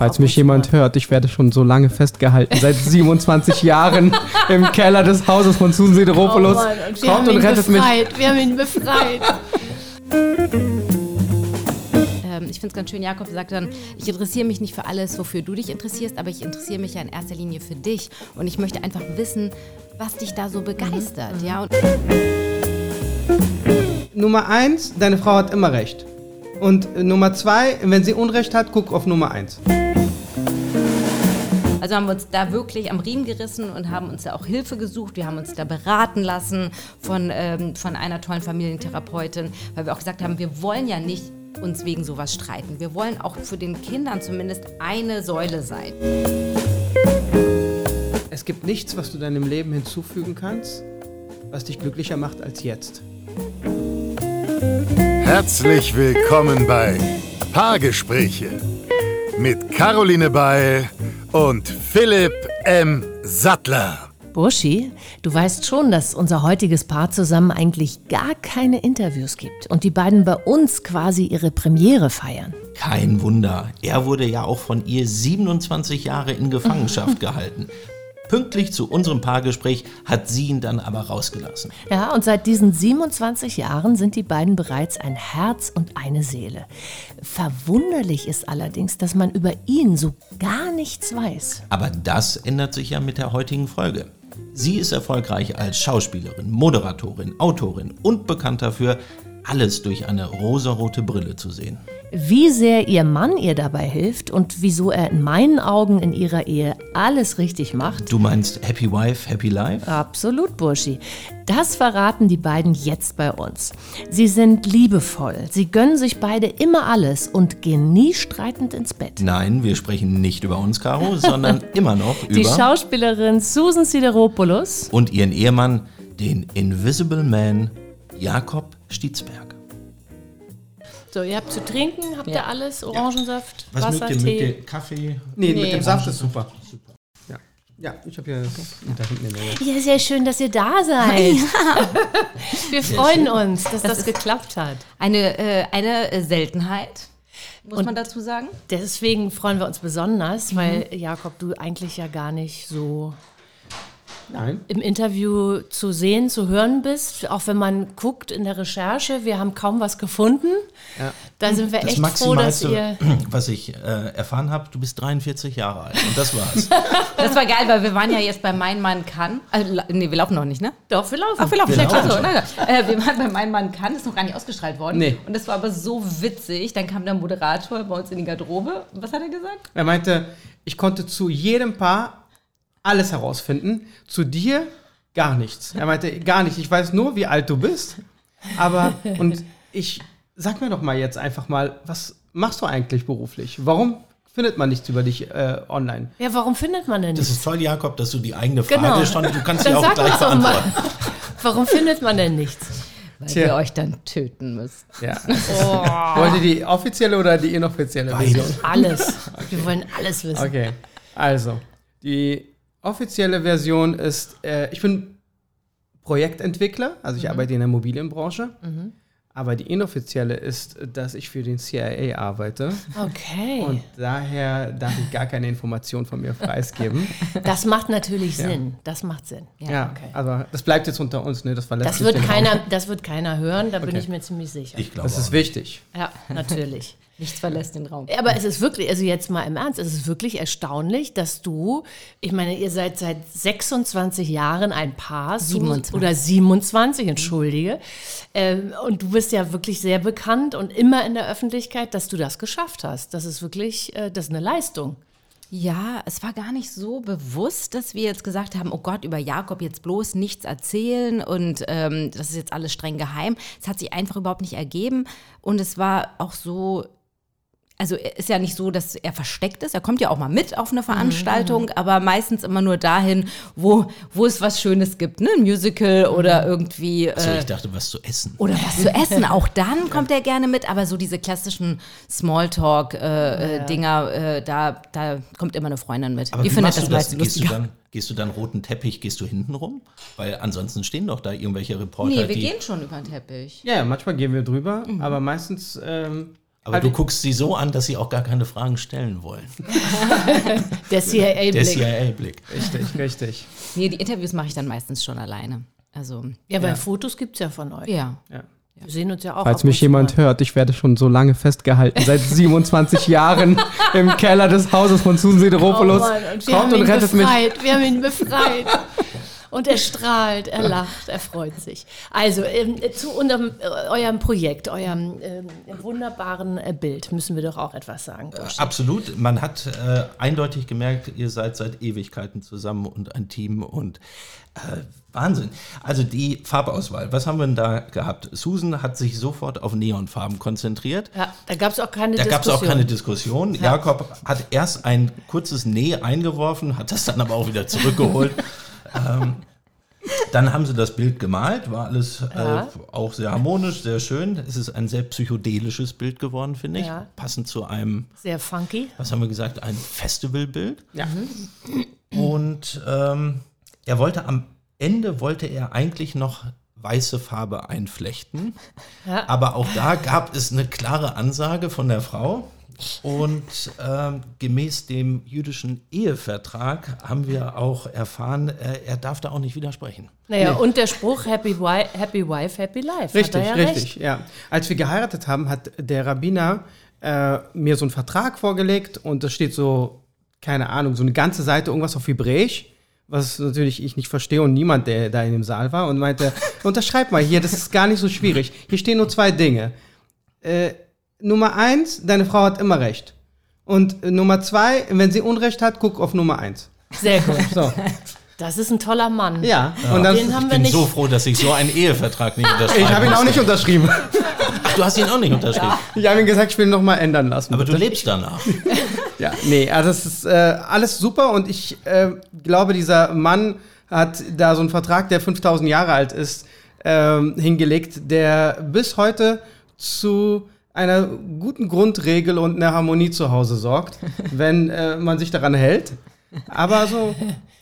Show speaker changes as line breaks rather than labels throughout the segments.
Falls mich jemand hört, ich werde schon so lange festgehalten, seit 27 Jahren im Keller des Hauses von Susan Sideropoulos.
Oh und wir
Kommt
haben
und rettet mich.
befreit. Wir haben ihn befreit.
Ähm, ich finde es ganz schön, Jakob sagt dann, ich interessiere mich nicht für alles, wofür du dich interessierst, aber ich interessiere mich ja in erster Linie für dich. Und ich möchte einfach wissen, was dich da so begeistert. Ja? Und
Nummer eins, deine Frau hat immer recht. Und Nummer zwei, wenn sie Unrecht hat, guck auf Nummer eins.
Also haben wir uns da wirklich am Riemen gerissen und haben uns da auch Hilfe gesucht. Wir haben uns da beraten lassen von, ähm, von einer tollen Familientherapeutin, weil wir auch gesagt haben, wir wollen ja nicht uns wegen sowas streiten. Wir wollen auch für den Kindern zumindest eine Säule sein.
Es gibt nichts, was du deinem Leben hinzufügen kannst, was dich glücklicher macht als jetzt.
Herzlich willkommen bei Paargespräche mit Caroline Beil und Philipp M. Sattler.
Burschi, du weißt schon, dass unser heutiges Paar zusammen eigentlich gar keine Interviews gibt und die beiden bei uns quasi ihre Premiere feiern.
Kein Wunder. Er wurde ja auch von ihr 27 Jahre in Gefangenschaft gehalten. Pünktlich zu unserem Paargespräch hat sie ihn dann aber rausgelassen.
Ja, und seit diesen 27 Jahren sind die beiden bereits ein Herz und eine Seele. Verwunderlich ist allerdings, dass man über ihn so gar nichts weiß.
Aber das ändert sich ja mit der heutigen Folge. Sie ist erfolgreich als Schauspielerin, Moderatorin, Autorin und bekannt dafür, alles durch eine rosarote Brille zu sehen.
Wie sehr ihr Mann ihr dabei hilft und wieso er in meinen Augen in ihrer Ehe alles richtig macht,
Du meinst Happy Wife, Happy Life?
Absolut, Burschi. Das verraten die beiden jetzt bei uns. Sie sind liebevoll, sie gönnen sich beide immer alles und gehen nie streitend ins Bett.
Nein, wir sprechen nicht über uns, Caro, sondern immer noch
Die
über
Schauspielerin Susan Sideropoulos
und ihren Ehemann, den Invisible Man Jakob Stietzberg.
So, ihr habt zu trinken, habt
Ja.
ihr alles? Orangensaft,
Was
Wasser,
mögt ihr? Mögt
Tee?
ihr Kaffee?
Nee,
Nee.
mit dem Saft ist super. Ja, ja ich habe hier da hinten in der.
Ja, sehr schön, dass ihr da seid. Wir freuen uns, dass das, geklappt hat.
Eine, äh, eine äh, Seltenheit, muss
Und-
man dazu sagen.
Deswegen freuen wir uns besonders, weil Jakob, du eigentlich ja gar nicht so
Nein.
im Interview zu sehen, zu hören bist. Auch wenn man guckt in der Recherche, wir haben kaum was gefunden.
Ja.
Da sind wir
Das
echt froh, dass ihr.
was ich äh, erfahren habe, du bist 43 Jahre alt. Und das war's.
Das war geil, weil wir waren ja jetzt bei Mein Mann kann. Also, nee, wir laufen noch nicht, ne?
Doch, wir laufen.
Ach, wir laufen.
Wir laufen
nein, nein. Äh, wir waren bei Mein Mann kann, ist noch gar nicht ausgestrahlt worden.
Nee.
Und das war aber so witzig. Dann kam der Moderator bei uns in die Garderobe. Was hat er gesagt?
Er meinte, ich konnte zu jedem Paar alles herausfinden. Zu dir gar nichts. Er meinte, gar nicht. Ich weiß nur, wie alt du bist. Aber, und ich, sag mir doch mal jetzt einfach mal, was machst du eigentlich beruflich? Warum findet man nichts über dich äh, online?
Ja, warum findet man denn
Das
nichts?
ist toll, Jakob, dass du die eigene Frage
Genau.
schon, du kannst
Dann
sie auch
sag
gleich
uns doch mal.
beantworten.
Warum findet man denn nichts?
Weil
Tja.
wir euch dann töten müssen.
Ja. Wollt ihr die offizielle oder die inoffizielle Version?
Alles. Wir wollen alles wissen.
Okay, also die offizielle Version ist, äh, ich bin Projektentwickler, also ich arbeite in der Immobilienbranche. Aber die inoffizielle ist, dass ich für den CIA arbeite
Okay.
und daher darf ich gar keine Informationen von mir preisgeben.
das macht natürlich Sinn. Das macht Sinn.
ja,
okay.
aber das bleibt jetzt unter uns, ne? Das verlässt
Das wird,
Raum.
keiner, das wird keiner hören, da bin
Okay.
ich mir ziemlich sicher.
Ich glaube
Das ist
auch.
wichtig.
Ja, natürlich.
Nichts verlässt den Raum.
Aber es ist wirklich, also jetzt mal im Ernst, es ist wirklich erstaunlich, dass du, ich meine, ihr seid seit 26 Jahren ein Paar, Su-
27.
oder 27, entschuldige. Ähm, und du bist ja wirklich sehr bekannt und immer in der Öffentlichkeit, dass du das geschafft hast. Das ist wirklich, äh, das ist eine Leistung.
Ja, es war gar nicht so bewusst, dass wir jetzt gesagt haben, oh Gott, über Jakob jetzt bloß nichts erzählen und ähm, das ist jetzt alles streng geheim. Es hat sich einfach überhaupt nicht ergeben und es war auch so, also es ist ja nicht so, dass er versteckt ist. Er kommt ja auch mal mit auf eine Veranstaltung, aber meistens immer nur dahin, wo, wo es was Schönes gibt, ne? Ein Musical oder irgendwie. Äh,
So, ich dachte, was zu essen.
oder was zu essen. Auch dann kommt er gerne mit, aber so diese klassischen Smalltalk-Dinger, äh, da, da kommt immer eine Freundin mit.
Aber
Die
wie
findet
machst
das
du das?
meistens
Gehst du,
lustiger.
dann, gehst du dann roten Teppich, gehst du hinten rum? Weil ansonsten stehen doch da irgendwelche Reporter,
Nee, wir
die...
gehen schon über den Teppich.
Ja, ja, manchmal gehen wir drüber,
Mhm.
aber meistens ähm,
Aber
Also-
du guckst sie so an, dass sie auch gar keine Fragen stellen wollen.
Der
Der
CIA-Blick.
CIA-Blick.
Richtig, richtig.
Nee, die Interviews mache ich dann meistens schon alleine. Also,
Ja, weil Fotos gibt es ja von euch.
ja.
Ja.
Wir sehen uns ja auch.
Falls mich jemand
mal.
hört, ich werde schon so lange festgehalten, seit 27 Jahren im Keller des Hauses von Susan
Oh
Sideropoulos.
Mann, und wir
Kommt
haben
und
ihn
rettet mich.
befreit. Wir haben ihn befreit. Und er strahlt, er lacht, er freut sich. Also ähm, zu unserem, äh, eurem Projekt, eurem ähm, wunderbaren äh, Bild müssen wir doch auch etwas sagen. Bursch.
Absolut. Man hat äh, eindeutig gemerkt, ihr seid seit Ewigkeiten zusammen und ein Team und äh, Wahnsinn. Also die Farbauswahl, was haben wir denn da gehabt? Susan hat sich sofort auf Neonfarben konzentriert.
Ja, da gab es auch keine
Da gab es auch
Diskussion.
keine Diskussion. Jakob hat erst ein kurzes Nee eingeworfen, hat das dann aber auch wieder zurückgeholt. ähm, dann haben sie das Bild gemalt, war alles
Ja.
äh, auch sehr harmonisch, sehr schön. Es ist ein sehr psychedelisches Bild geworden, finde ich.
Ja.
Passend zu einem,
Sehr funky.
was haben wir gesagt, ein Festivalbild.
Ja.
Und ähm, er wollte am Ende, wollte er eigentlich noch weiße Farbe einflechten.
Ja.
Aber auch da gab es eine klare Ansage von der Frau. Und ähm, gemäß dem jüdischen Ehevertrag haben wir auch erfahren, äh, er darf da auch nicht widersprechen.
Naja, und der Spruch Happy, Wi happy Wife, Happy Life.
Richtig,
hat er ja
richtig,
Recht.
ja. Als wir geheiratet haben, hat der Rabbiner äh, mir so einen Vertrag vorgelegt und da steht so, keine Ahnung, so eine ganze Seite irgendwas auf Hebräisch, was natürlich ich nicht verstehe und niemand, der da in dem Saal war und meinte, unterschreib mal hier, das ist gar nicht so schwierig. Hier stehen nur zwei Dinge. Äh, Nummer eins, deine Frau hat immer recht. Und äh, Nummer zwei, wenn sie Unrecht hat, guck auf Nummer eins.
Sehr gut.
So,
Das ist ein toller Mann.
ja. Und dann,
Den haben
Ich
wir
bin
nicht.
so froh, dass ich so einen Ehevertrag nicht unterschreibe.
ich habe ihn auch nicht unterschrieben.
Ach, du hast ihn auch nicht unterschrieben.
Ich habe ihm gesagt, ich will ihn noch mal ändern lassen.
Aber du
bitte.
lebst danach.
Ja, nee, also es ist äh, alles super und ich äh, glaube, dieser Mann hat da so einen Vertrag, der 5000 Jahre alt ist, ähm, hingelegt, der bis heute zu einer guten Grundregel und einer Harmonie zu Hause sorgt, wenn äh, man sich daran hält. Aber so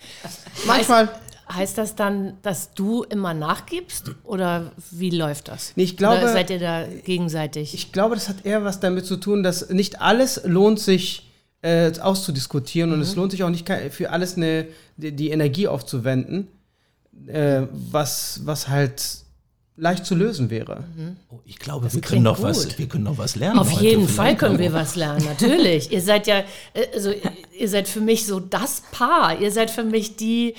manchmal,
Heißt das dann, dass du immer nachgibst oder wie läuft das?
Nee, ich glaube-
oder seid ihr da gegenseitig?
ich glaube, das hat eher was damit zu tun, dass nicht alles lohnt sich äh, auszudiskutieren und es lohnt sich auch nicht für alles eine, die, die Energie aufzuwenden, äh, was, was halt leicht zu lösen wäre.
Oh, ich glaube, wir können, noch
gut.
was, wir können noch was lernen.
Auf
heute
jeden Fall können wir was lernen, natürlich. ihr seid ja, äh, also ihr seid für mich so das Paar. Ihr seid für mich die,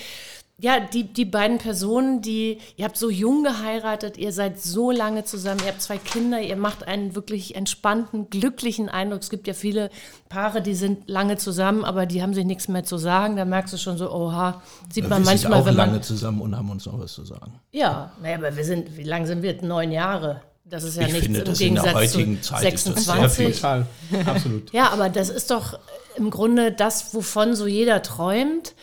ja, die, die beiden Personen, die, ihr habt so jung geheiratet, ihr seid so lange zusammen, ihr habt zwei Kinder, ihr macht einen wirklich entspannten, glücklichen Eindruck. Es gibt ja viele Paare, die sind lange zusammen, aber die haben sich nichts mehr zu sagen. Da merkst du schon so, oha, sieht
Wir
man
sind
manchmal,
auch
wenn
lange
man.
zusammen und haben uns noch was zu sagen.
Ja, naja, aber wir sind, wie lange sind wir? Neun Jahre. Das ist ja
Ich
nichts
finde,
im
das in der
Gegensatz
heutigen
zu
Zeit ist das sehr
26.
viel.
Total, absolut.
Ja, aber das ist doch im Grunde das, wovon so jeder träumt,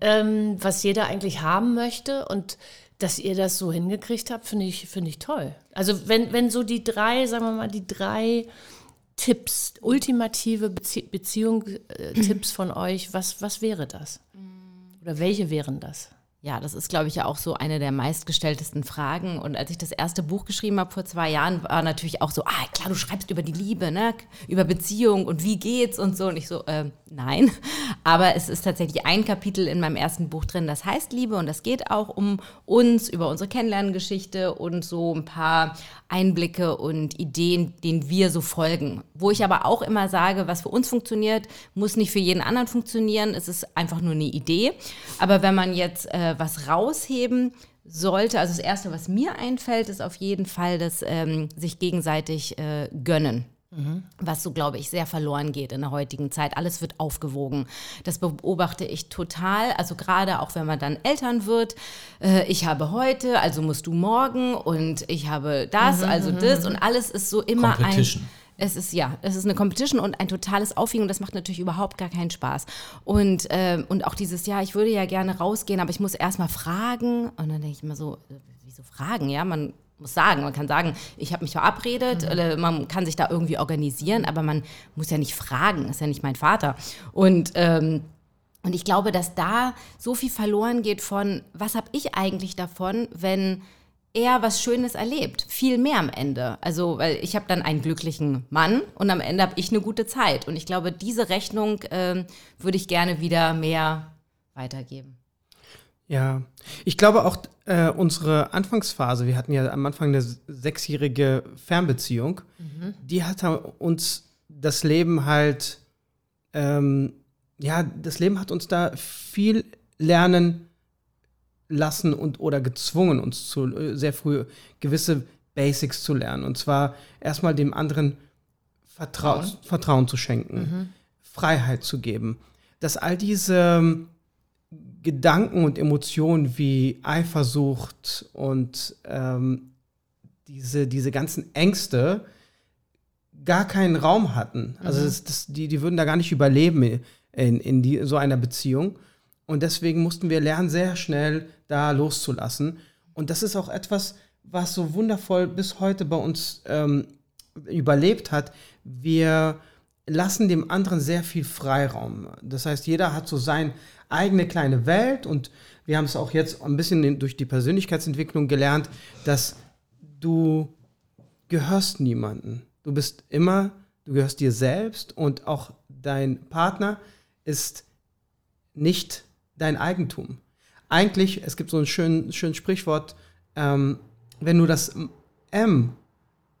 ähm, was jeder eigentlich haben möchte. Und dass ihr das so hingekriegt habt, finde ich, finde ich toll. Also wenn, wenn so die drei, sagen wir mal, die drei Tipps, ultimative Bezie Beziehung, äh, von euch, was, was wäre das? Oder welche wären das?
Ja, das ist, glaube ich, ja auch so eine der meistgestelltesten Fragen. Und als ich das erste Buch geschrieben habe vor zwei Jahren, war natürlich auch so, ah, klar, du schreibst über die Liebe, ne? über Beziehung und wie geht's und so. Und ich so, äh, nein. Aber es ist tatsächlich ein Kapitel in meinem ersten Buch drin, das heißt Liebe und das geht auch um uns, über unsere Kennenlerngeschichte und so ein paar Einblicke und Ideen, denen wir so folgen. Wo ich aber auch immer sage, was für uns funktioniert, muss nicht für jeden anderen funktionieren. Es ist einfach nur eine Idee. Aber wenn man jetzt äh, was rausheben sollte, also das Erste, was mir einfällt, ist auf jeden Fall das ähm, sich gegenseitig äh, gönnen. Was so, glaube ich, sehr verloren geht in der heutigen Zeit. Alles wird aufgewogen. Das beobachte ich total. Also gerade auch, wenn man dann Eltern wird. Äh, ich habe heute, also musst du morgen und ich habe das, also das und alles ist so immer ein... Es ist ja, es ist eine Competition und ein totales Aufwiegen und das macht natürlich überhaupt gar keinen Spaß. Und, ähm, und auch dieses Jahr, ich würde ja gerne rausgehen, aber ich muss erstmal fragen. Und dann denke ich immer so, äh, wieso fragen? Ja, man muss sagen, man kann sagen, ich habe mich verabredet, oder man kann sich da irgendwie organisieren, aber man muss ja nicht fragen, ist ja nicht mein Vater. Und ähm, und ich glaube, dass da so viel verloren geht von, was habe ich eigentlich davon, wenn eher was Schönes erlebt. Viel mehr am Ende. Also, weil ich habe dann einen glücklichen Mann und am Ende habe ich eine gute Zeit. Und ich glaube, diese Rechnung ähm, würde ich gerne wieder mehr weitergeben.
Ja, ich glaube auch äh, unsere Anfangsphase, wir hatten ja am Anfang eine sechsjährige Fernbeziehung, die hat uns das Leben halt, ähm, ja, das Leben hat uns da viel lernen lassen und oder gezwungen, uns zu äh, sehr früh gewisse Basics zu lernen. Und zwar erstmal dem anderen Vertrau Vertrauen. zu schenken, Freiheit zu geben. Dass all diese ähm, Gedanken und Emotionen wie Eifersucht und ähm, diese, diese ganzen Ängste gar keinen Raum hatten. Also das, das, die, die würden da gar nicht überleben in, in die, so einer Beziehung. Und deswegen mussten wir lernen, sehr schnell da loszulassen. Und das ist auch etwas, was so wundervoll bis heute bei uns ähm, überlebt hat. Wir lassen dem anderen sehr viel Freiraum. Das heißt, jeder hat so seine eigene kleine Welt und wir haben es auch jetzt ein bisschen durch die Persönlichkeitsentwicklung gelernt, dass du gehörst niemanden. Du bist immer, du gehörst dir selbst und auch dein Partner ist nicht dein Eigentum. Eigentlich, es gibt so ein schönes schön Sprichwort, ähm, wenn du das M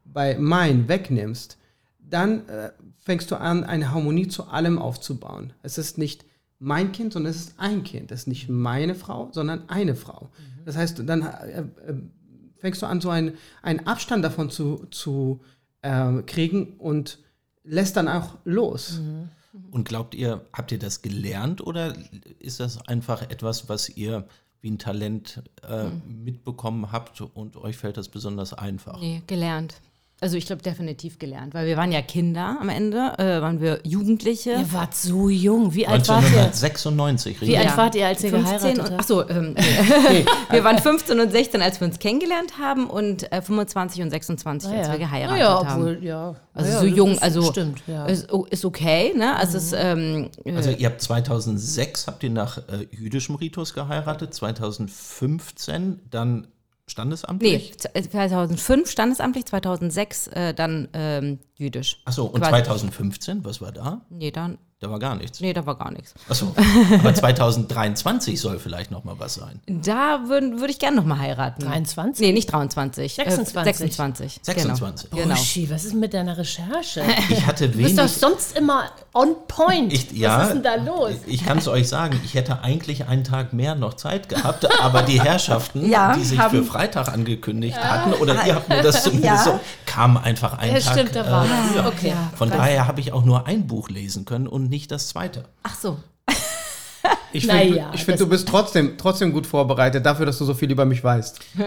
bei mein wegnimmst, dann äh, fängst du an, eine Harmonie zu allem aufzubauen. Es ist nicht mein Kind, sondern es ist ein Kind. Es ist nicht meine Frau, sondern eine Frau. Das heißt, dann äh, äh, fängst du an, so einen, einen Abstand davon zu, zu äh, kriegen und lässt dann auch los.
Und glaubt ihr, habt ihr das gelernt oder ist das einfach etwas, was ihr wie ein Talent äh, mitbekommen habt und euch fällt das besonders einfach?
Nee, gelernt. Also ich glaube definitiv gelernt, weil wir waren ja Kinder am Ende, äh, waren wir Jugendliche.
Ihr wart so jung. Wie alt wart ihr?
1996,
Wie alt
Ja.
wart ihr, als ihr
15
geheiratet habt?
Achso, ähm, wir waren 15 und 16, als wir uns kennengelernt haben und äh, 25 und 26, als wir geheiratet
ja,
haben.
obwohl, ja.
Also
ja,
so jung, also
Stimmt, ja.
ist, ist okay, ne? Also es ist, ähm,
Also ihr habt 2006 habt ihr nach äh, jüdischem Ritus geheiratet, 2015 dann
nee,
standesamtlich?
2005 standesamtlich, 2006 äh, dann ähm, jüdisch.
Achso, und
Quasi-
2015, was war da?
Nee, dann,
Da war gar nichts.
nee, da war gar nichts.
Achso, aber 2023 soll vielleicht noch mal was sein.
Da würde würd ich gerne nochmal heiraten.
23?
Nee, nicht 23.
26.
Äh, 26.
26.
Genau. genau.
Uschi, was ist mit deiner Recherche?
Ich hatte
Du bist
wenig.
doch sonst immer on point.
Ich, ja,
was ist denn da los?
Ich kann es euch sagen, ich hätte eigentlich einen Tag mehr noch Zeit gehabt, aber die Herrschaften,
Ja,
die sich
haben-
für Freitag angekündigt hatten, oder ihr habt mir das zumindest so, kamen einfach einen
Ja,
Tag
stimmt, da war
äh, früher.
Okay.
Von daher habe ich auch nur ein Buch lesen können und nicht das zweite.
Ach so.
Ich
Naja,
finde, ich find, du bist trotzdem, trotzdem gut vorbereitet dafür, dass du so viel über mich weißt.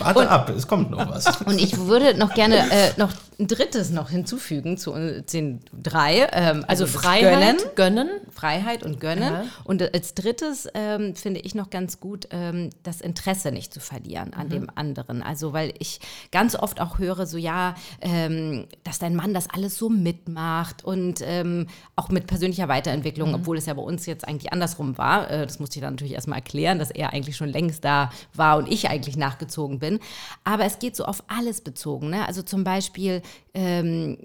Warte ab, es kommt noch was.
Und ich würde noch gerne äh, noch ein drittes noch hinzufügen zu äh, den drei. Ähm,
also
das
Freiheit,
Gönnen,
gönnen.
Freiheit und Gönnen.
Ja.
Und als drittes ähm, finde ich noch ganz gut, ähm, das Interesse nicht zu verlieren an dem anderen. Also, weil ich ganz oft auch höre, so ja, ähm, dass dein Mann das alles so mitmacht und ähm, auch mit persönlicher Weiterentwicklung, obwohl es ja bei uns jetzt eigentlich andersrum war. Äh, das musste ich dann natürlich erstmal erklären, dass er eigentlich schon längst da war und ich eigentlich nachgezogen bin. Aber es geht so auf alles bezogen. Ne? Also zum Beispiel, ähm,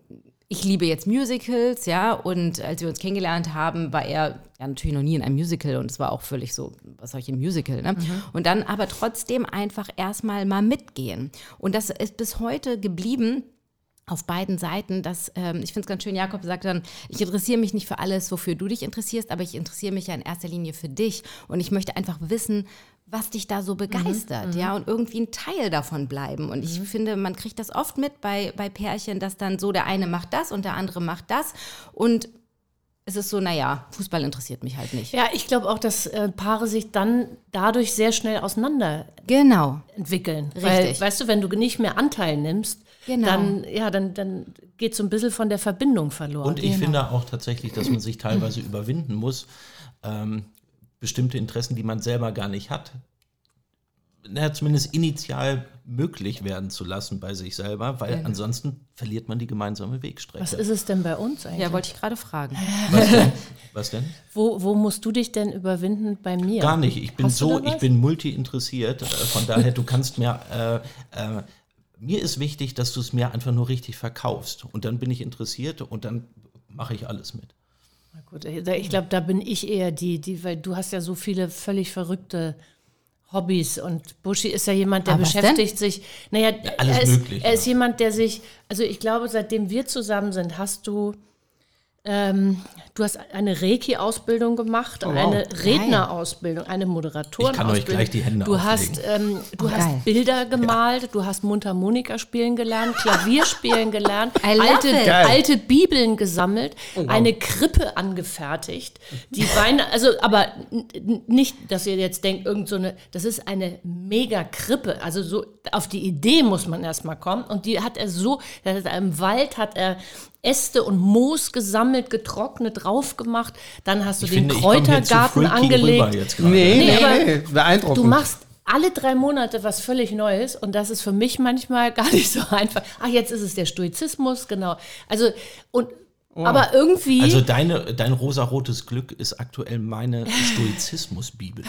ich liebe jetzt Musicals, ja, und als wir uns kennengelernt haben, war er ja natürlich noch nie in einem Musical und es war auch völlig so, was soll ich im Musical, ne? Und dann aber trotzdem einfach erstmal mal mitgehen. Und das ist bis heute geblieben auf beiden Seiten, dass ähm, ich finde es ganz schön, Jakob sagt dann, ich interessiere mich nicht für alles, wofür du dich interessierst, aber ich interessiere mich ja in erster Linie für dich und ich möchte einfach wissen, was dich da so begeistert, ja, und irgendwie ein Teil davon bleiben. Und ich finde, man kriegt das oft mit bei, bei Pärchen, dass dann so der eine macht das und der andere macht das und es ist so, naja, Fußball interessiert mich halt nicht.
Ja, ich glaube auch, dass äh, Paare sich dann dadurch sehr schnell auseinander
Genau.
entwickeln.
Richtig.
Weil, weißt du, wenn du nicht mehr Anteil nimmst,
Genau.
dann, ja, dann, dann geht so ein bisschen von der Verbindung verloren.
Und ich finde auch tatsächlich, dass man sich teilweise überwinden muss, ähm, bestimmte Interessen, die man selber gar nicht hat, na, zumindest initial möglich werden zu lassen bei sich selber, weil ansonsten verliert man die gemeinsame Wegstrecke.
Was ist es denn bei uns eigentlich?
Ja, wollte ich gerade fragen.
Was denn? Was denn?
wo, wo musst du dich denn überwinden bei mir?
Gar nicht. Ich bin
Hast
so, ich bin multi-interessiert. Äh, Von daher, du kannst mir, äh, äh, mir ist wichtig, dass du es mir einfach nur richtig verkaufst. Und dann bin ich interessiert und dann mache ich alles mit.
Na Gut, da- ich glaube, da bin ich eher die, die, weil du hast ja so viele völlig verrückte Hobbys und Buschi ist ja jemand, der
was
beschäftigt sich. Naja,
alles
er, ist,
Mögliche.
er ist jemand, der sich, also ich glaube, seitdem wir zusammen sind, hast du, ähm, du hast eine Reiki-Ausbildung gemacht,
Oh, wow.
eine Rednerausbildung, eine Moderatorenausbildung.
Ich kann euch gleich die Hände
Du
auflegen.
hast, ähm, du
Oh,
hast
geil.
Bilder gemalt, du hast Mundharmonika spielen gelernt, Klavier spielen gelernt, alte.
Geil.
alte Bibeln gesammelt, eine Krippe angefertigt, die Beine, also aber nicht, dass ihr jetzt denkt, irgend so eine, das ist eine mega Krippe, also so auf die Idee muss man erstmal kommen und die hat er so, er im Wald hat er Äste und Moos gesammelt, getrocknet, drauf gemacht, dann hast du
Ich
den
finde,
Kräutergarten angelegt.
rüber jetzt gerade.
Nee,
Nee,
nee,
aber
nee, beeindruckend.
Du machst alle drei Monate was völlig Neues und das ist für mich manchmal gar nicht so einfach. Ach, jetzt ist es der Stoizismus, genau. Also, und, aber irgendwie,
Also deine, dein rosarotes Glück ist aktuell meine Stoizismus-Bibel.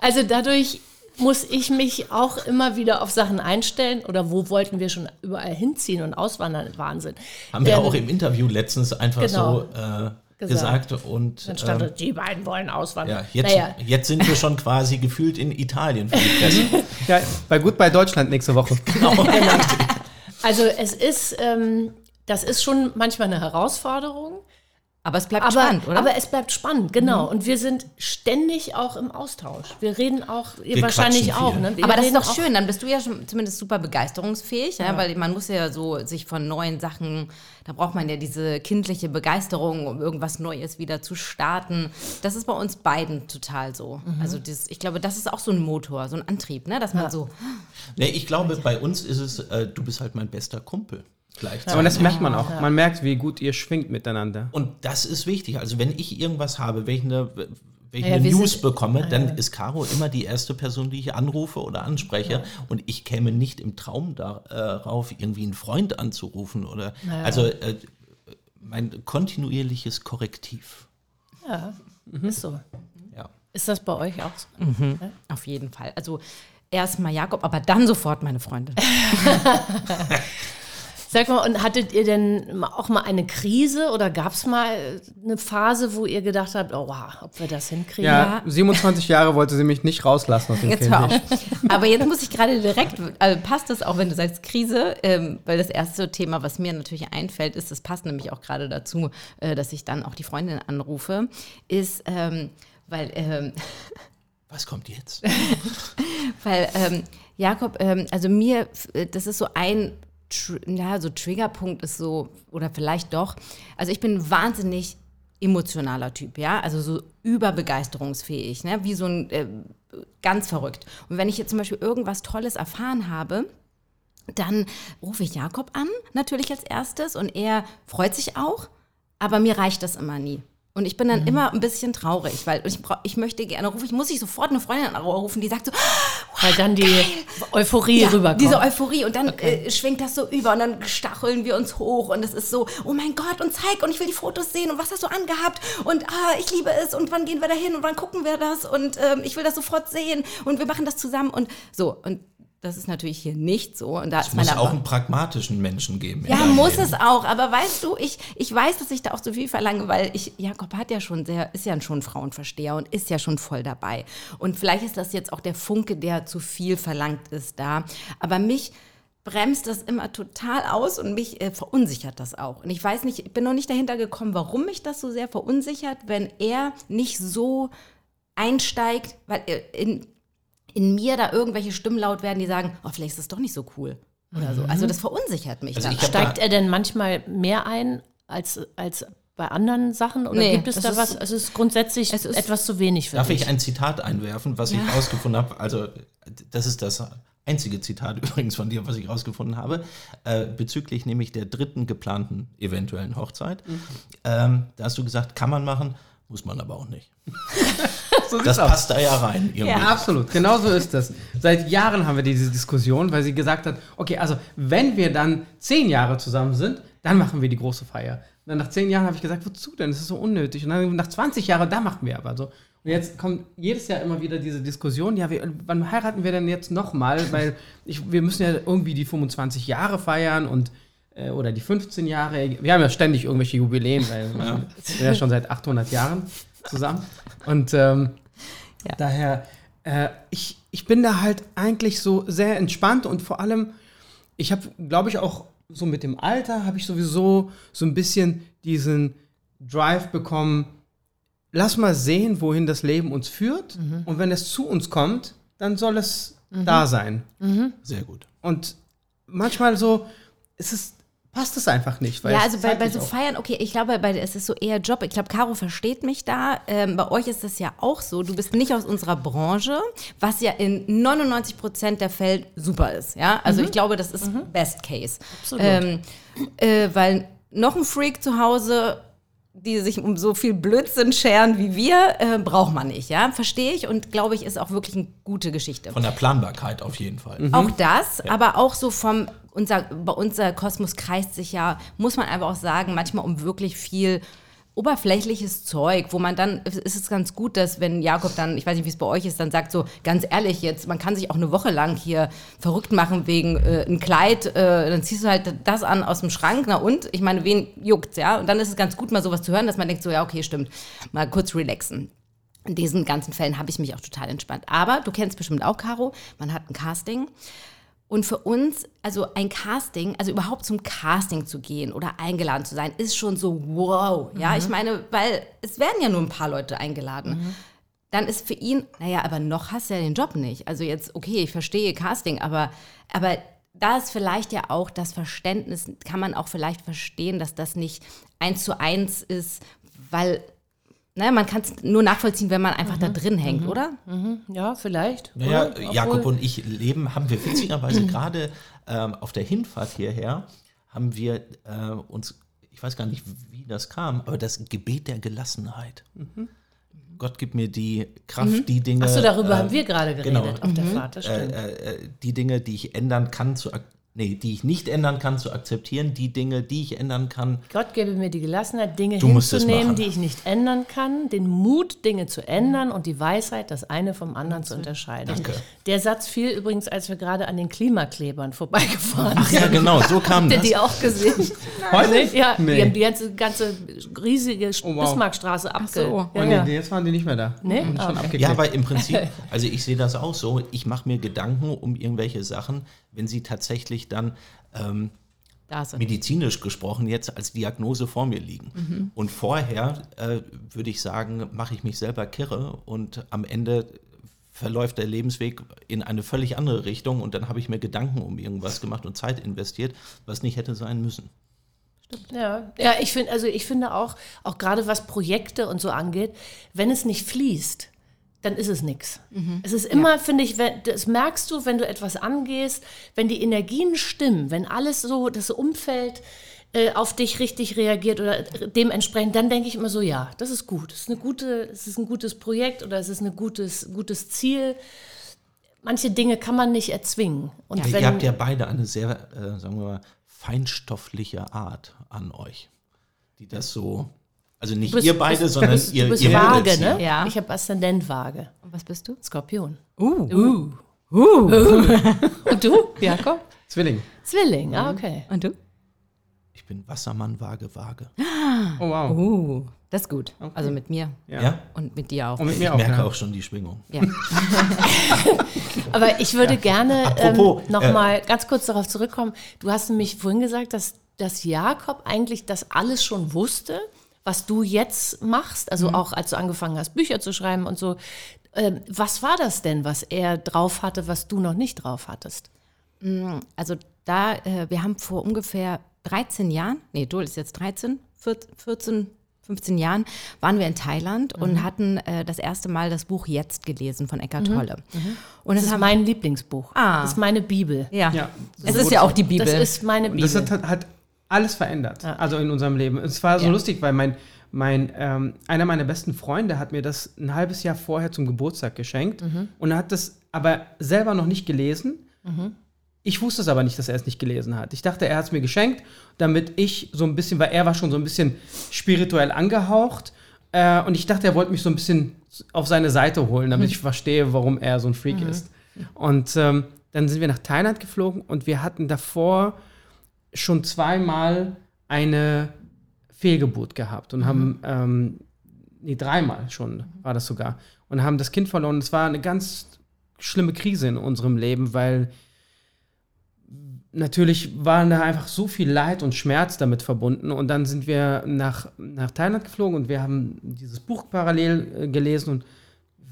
also dadurch muss ich mich auch immer wieder auf Sachen einstellen oder wo wollten wir schon überall hinziehen und auswandern, Wahnsinn.
Haben wir
Denn
auch im Interview letztens einfach
Genau.
so äh,
Gesagt.
gesagt. Und
Dann stand
ähm,
die beiden wollen auswandern.
ja, jetzt,
naja,
jetzt sind wir schon quasi gefühlt in Italien für die Presse.
ja, bei Gut bei Deutschland nächste Woche.
also es ist, ähm, das ist schon manchmal eine Herausforderung.
Aber es bleibt
Aber,
spannend, oder?
aber es bleibt spannend, genau. Und wir sind ständig auch im Austausch. Wir reden auch, ihr
Wir
wahrscheinlich auch. Ne? Wir
aber das ist doch schön, dann bist du ja schon zumindest super begeisterungsfähig, ja. weil man muss ja so sich von neuen Sachen, da braucht man ja diese kindliche Begeisterung, um irgendwas Neues wieder zu starten. Das ist bei uns beiden total so.
Mhm.
Also das, ich glaube, das ist auch so ein Motor, so ein Antrieb, ne? dass man so,
Nee, ich glaube, bei uns ist es, äh, du bist halt mein bester Kumpel. Gleichzeitig.
Aber das merkt man auch. Man merkt, wie gut ihr schwingt miteinander.
Und das ist wichtig. Also wenn ich irgendwas habe, wenn ich eine, wenn ich
Ja,
eine News
sind-
bekomme, dann ist Caro immer die erste Person, die ich anrufe oder anspreche. Und ich käme nicht im Traum darauf, irgendwie einen Freund anzurufen oder also äh, mein kontinuierliches Korrektiv.
Ja, ist so.
Ja.
Ist das bei euch auch so?
auf jeden Fall. Also erstmal Jakob, aber dann sofort meine Freundin.
Sag mal, und hattet ihr denn auch mal eine Krise oder gab es mal eine Phase, wo ihr gedacht habt, oh, wow, ob wir das hinkriegen?
Ja, 27 Jahre wollte sie mich nicht rauslassen aus dem
Jetzt.
Käfig.
Aber jetzt muss ich gerade direkt, also passt das auch, wenn du sagst Krise, ähm, weil das erste Thema, was mir natürlich einfällt, ist, das passt nämlich auch gerade dazu, äh, dass ich dann auch die Freundin anrufe, ist, ähm, weil, ähm,
Was kommt jetzt?
weil ähm, Jakob, ähm, also mir, äh, das ist so ein, ja, so Triggerpunkt ist so, oder vielleicht doch, also ich bin wahnsinnig emotionaler Typ, ja, also so überbegeisterungsfähig, ne? wie so ein, äh, ganz verrückt. Und wenn ich jetzt zum Beispiel irgendwas Tolles erfahren habe, dann rufe ich Jakob an, natürlich als erstes, und er freut sich auch, aber mir reicht das immer nie. Und ich bin dann immer ein bisschen traurig, weil ich, ich möchte gerne rufen, ich muss ich sofort eine Freundin anrufen, die sagt so,
Weil dann die Euphorie
ja,
rüberkommt.
diese Euphorie und dann äh, schwingt das so über und dann stacheln wir uns hoch und es ist so, oh mein Gott und zeig und ich will die Fotos sehen und was hast du angehabt? Und ah, ich liebe es und wann gehen wir da hin und wann gucken wir das? Und ähm, ich will das sofort sehen und wir machen das zusammen. Und so und das ist natürlich hier nicht so und da
Es
ist
muss auch einen pragmatischen Menschen geben.
ja, muss
Leben.
es auch. Aber weißt du, ich, ich weiß, dass ich da auch so viel verlange, weil ich, Jakob hat ja schon sehr, ist ja schon Frauenversteher und ist ja schon voll dabei. Und vielleicht ist das jetzt auch der Funke, der zu viel verlangt ist da. Aber mich bremst das immer total aus und mich äh, verunsichert das auch. Und ich weiß nicht, ich bin noch nicht dahinter gekommen, warum mich das so sehr verunsichert, wenn er nicht so einsteigt, weil er in, in mir da irgendwelche Stimmen laut werden, die sagen, oh, vielleicht ist das doch nicht so cool. Oder so. Also das verunsichert mich.
Also
Steigt
da-
er denn manchmal mehr ein als, als bei anderen Sachen? Oder
Nee,
gibt es da
ist-
was? Es ist grundsätzlich
Es ist-
etwas zu wenig für
Darf
dich.
ich ein Zitat einwerfen, was ich rausgefunden habe? Also, das ist das einzige Zitat übrigens von dir, was ich rausgefunden habe, äh, bezüglich nämlich der dritten geplanten eventuellen Hochzeit. Ähm, da hast du gesagt, kann man machen, muss man aber auch nicht.
so
Das passt da ja rein. irgendwie.
Ja, absolut. Genau so ist das. Seit Jahren haben wir diese Diskussion, weil sie gesagt hat, okay, also wenn wir dann zehn Jahre zusammen sind, dann machen wir die große Feier. Und dann nach zehn Jahren habe ich gesagt, wozu denn? Das ist so unnötig. Und dann nach 20 Jahren, da machen wir aber so. Und jetzt kommt jedes Jahr immer wieder diese Diskussion, ja, wir, wann heiraten wir denn jetzt nochmal? Weil ich, wir müssen ja irgendwie die 25 Jahre feiern und äh, oder die 15 Jahre. Wir haben ja ständig irgendwelche Jubiläen, weil wir sind ja schon seit 800 Jahren zusammen. Und ähm,
Ja.
daher, äh, ich, ich bin da halt eigentlich so sehr entspannt und vor allem, ich habe, glaube ich, auch so mit dem Alter habe ich sowieso so ein bisschen diesen Drive bekommen, lass mal sehen, wohin das Leben uns führt. Und wenn es zu uns kommt, dann soll es da sein.
Sehr gut.
Und manchmal so, ist es, passt es einfach nicht. Weil
Ja, also bei, bei so
auch-
Feiern, okay, ich glaube, bei, es ist so eher Job. Ich glaube, Caro versteht mich da. Ähm, bei euch ist das ja auch so. Du bist nicht aus unserer Branche, was ja in 99 Prozent der Fälle super ist. Ja, also ich glaube, das ist Best Case.
Absolut.
Ähm, äh, weil noch ein Freak zu Hause, die sich um so viel Blödsinn scheren wie wir, äh, braucht man nicht. Ja, verstehe ich und glaube ich, ist auch wirklich eine gute Geschichte.
Von der Planbarkeit auf jeden Fall.
Mhm.
Auch das, aber auch so vom, unser, bei unser Kosmos kreist sich ja, muss man einfach auch sagen, manchmal um wirklich viel oberflächliches Zeug, wo man dann, ist es ganz gut, dass wenn Jakob dann, ich weiß nicht, wie es bei euch ist, dann sagt so, ganz ehrlich jetzt, man kann sich auch eine Woche lang hier verrückt machen wegen äh, ein Kleid, äh, dann ziehst du halt das an aus dem Schrank, na und? Ich meine, wen juckt's, ja? Und dann ist es ganz gut, mal sowas zu hören, dass man denkt so, ja, okay, stimmt, mal kurz relaxen. In diesen ganzen Fällen habe ich mich auch total entspannt. Aber du kennst bestimmt auch, Caro, man hat ein Casting. Und für uns, also ein Casting, also überhaupt zum Casting zu gehen oder eingeladen zu sein, ist schon so wow. Ja, ich meine, weil es werden ja nur ein paar Leute eingeladen. Dann ist für ihn, naja, aber noch hast du ja den Job nicht. Also jetzt, okay, ich verstehe Casting, aber, aber da ist vielleicht ja auch das Verständnis, kann man auch vielleicht verstehen, dass das nicht eins zu eins ist, weil ne, man kann es nur nachvollziehen, wenn man einfach da drin hängt, oder?
Ja, vielleicht.
Naja,
oder?
Jakob und ich leben, haben wir witzigerweise gerade ähm, auf der Hinfahrt hierher, haben wir äh, uns, ich weiß gar nicht, wie das kam, aber das Gebet der Gelassenheit. Gott gibt mir die Kraft, die Dinge.
Achso, darüber
äh,
haben wir gerade geredet
genau.
auf der Fahrt, das stimmt.
äh, äh, die Dinge, die ich ändern kann, zu nee, die ich nicht ändern kann, zu akzeptieren, die Dinge, die ich ändern kann.
Gott gebe mir die Gelassenheit, Dinge
Du
hinzunehmen, die ich nicht ändern kann, den Mut, Dinge zu ändern und die Weisheit, das eine vom anderen zu unterscheiden.
Danke.
Der Satz fiel übrigens, als wir gerade an den Klimaklebern vorbeigefahren
Ach ja, genau, so kam
Habt ihr
das.
die auch gesehen?
Heute?
Ja,
Nee.
die haben die ganze, ganze riesige
Oh, wow.
Bismarckstraße abge...
so.
Ja,
Oh, nee,
ja.
jetzt waren die nicht mehr da.
Nee?
Haben die schon
okay.
Ja, aber im Prinzip, also ich sehe das auch so, ich mache mir Gedanken um irgendwelche Sachen, wenn sie tatsächlich dann ähm, medizinisch gesprochen jetzt als Diagnose vor mir liegen. Und vorher äh, würde ich sagen, mache ich mich selber kirre und am Ende verläuft der Lebensweg in eine völlig andere Richtung und dann habe ich mir Gedanken um irgendwas gemacht und Zeit investiert, was nicht hätte sein müssen.
Ja, ja ich finde, also ich finde auch, auch gerade was Projekte und so angeht, wenn es nicht fließt, dann ist es nichts. Es ist immer, finde ich, wenn, das merkst du, wenn du etwas angehst, wenn die Energien stimmen, wenn alles so, das Umfeld äh, auf dich richtig reagiert oder dementsprechend, dann denke ich immer so, ja, das ist gut. Es ist, eine gute, es ist ein gutes Projekt oder es ist ein gutes, gutes Ziel. Manche Dinge kann man nicht erzwingen. Und wenn,
Ihr habt ja beide eine sehr, äh, sagen wir mal, feinstoffliche Art an euch, die das so, also nicht
bist,
ihr beide,
bist,
sondern
bist,
ihr,
du bist
ihr
Waage, ne?
Ja.
Ich habe Aszendent Waage.
Und was bist du?
Skorpion.
Uh.
Und du, Jakob?
Zwilling.
Zwilling, ah, okay.
Und du?
Ich bin Wassermann, Waage, Waage.
Oh, wow.
Uh. Das ist gut. Also mit mir
Ja?
und mit dir auch.
Und mit
Ich
mir auch.
merke
ja.
auch schon die Schwingung.
Ja.
Aber ich würde gerne
Apropos,
ähm, noch mal ganz kurz darauf zurückkommen. Du hast nämlich vorhin gesagt, dass, dass Jakob eigentlich das alles schon wusste, was du jetzt machst. Also auch als du angefangen hast, Bücher zu schreiben und so. Ähm, was war das denn, was er drauf hatte, was du noch nicht drauf hattest?
Also da, äh, wir haben vor ungefähr 13 Jahren, nee, Joel ist jetzt 13, 14, 14 15 Jahren, waren wir in Thailand und hatten äh, das erste Mal das Buch Jetzt gelesen von Eckart Tolle. Und
Das
es
ist mein Lieblingsbuch.
Ah.
Das ist meine Bibel.
ja.
Ja.
es ist ja auch die Bibel.
Das ist meine Bibel.
Das hat, hat alles verändert. Also in unserem Leben. Es war so
Ja.
lustig, weil mein, mein, ähm, einer meiner besten Freunde hat mir das ein halbes Jahr vorher zum Geburtstag geschenkt und er hat das aber selber noch nicht gelesen. Ich wusste es aber nicht, dass er es nicht gelesen hat. Ich dachte, er hat es mir geschenkt, damit ich so ein bisschen, weil er war schon so ein bisschen spirituell angehaucht. Äh, und ich dachte, er wollte mich so ein bisschen auf seine Seite holen, damit ich verstehe, warum er so ein Freak ist. Und ähm, dann sind wir nach Thailand geflogen und wir hatten davor schon zweimal eine Fehlgeburt gehabt und haben, ähm, nee, dreimal schon war das sogar, und haben das Kind verloren. Es war eine ganz schlimme Krise in unserem Leben, weil natürlich war da einfach so viel Leid und Schmerz damit verbunden. Und dann sind wir nach, nach Thailand geflogen und wir haben dieses Buch parallel äh, gelesen und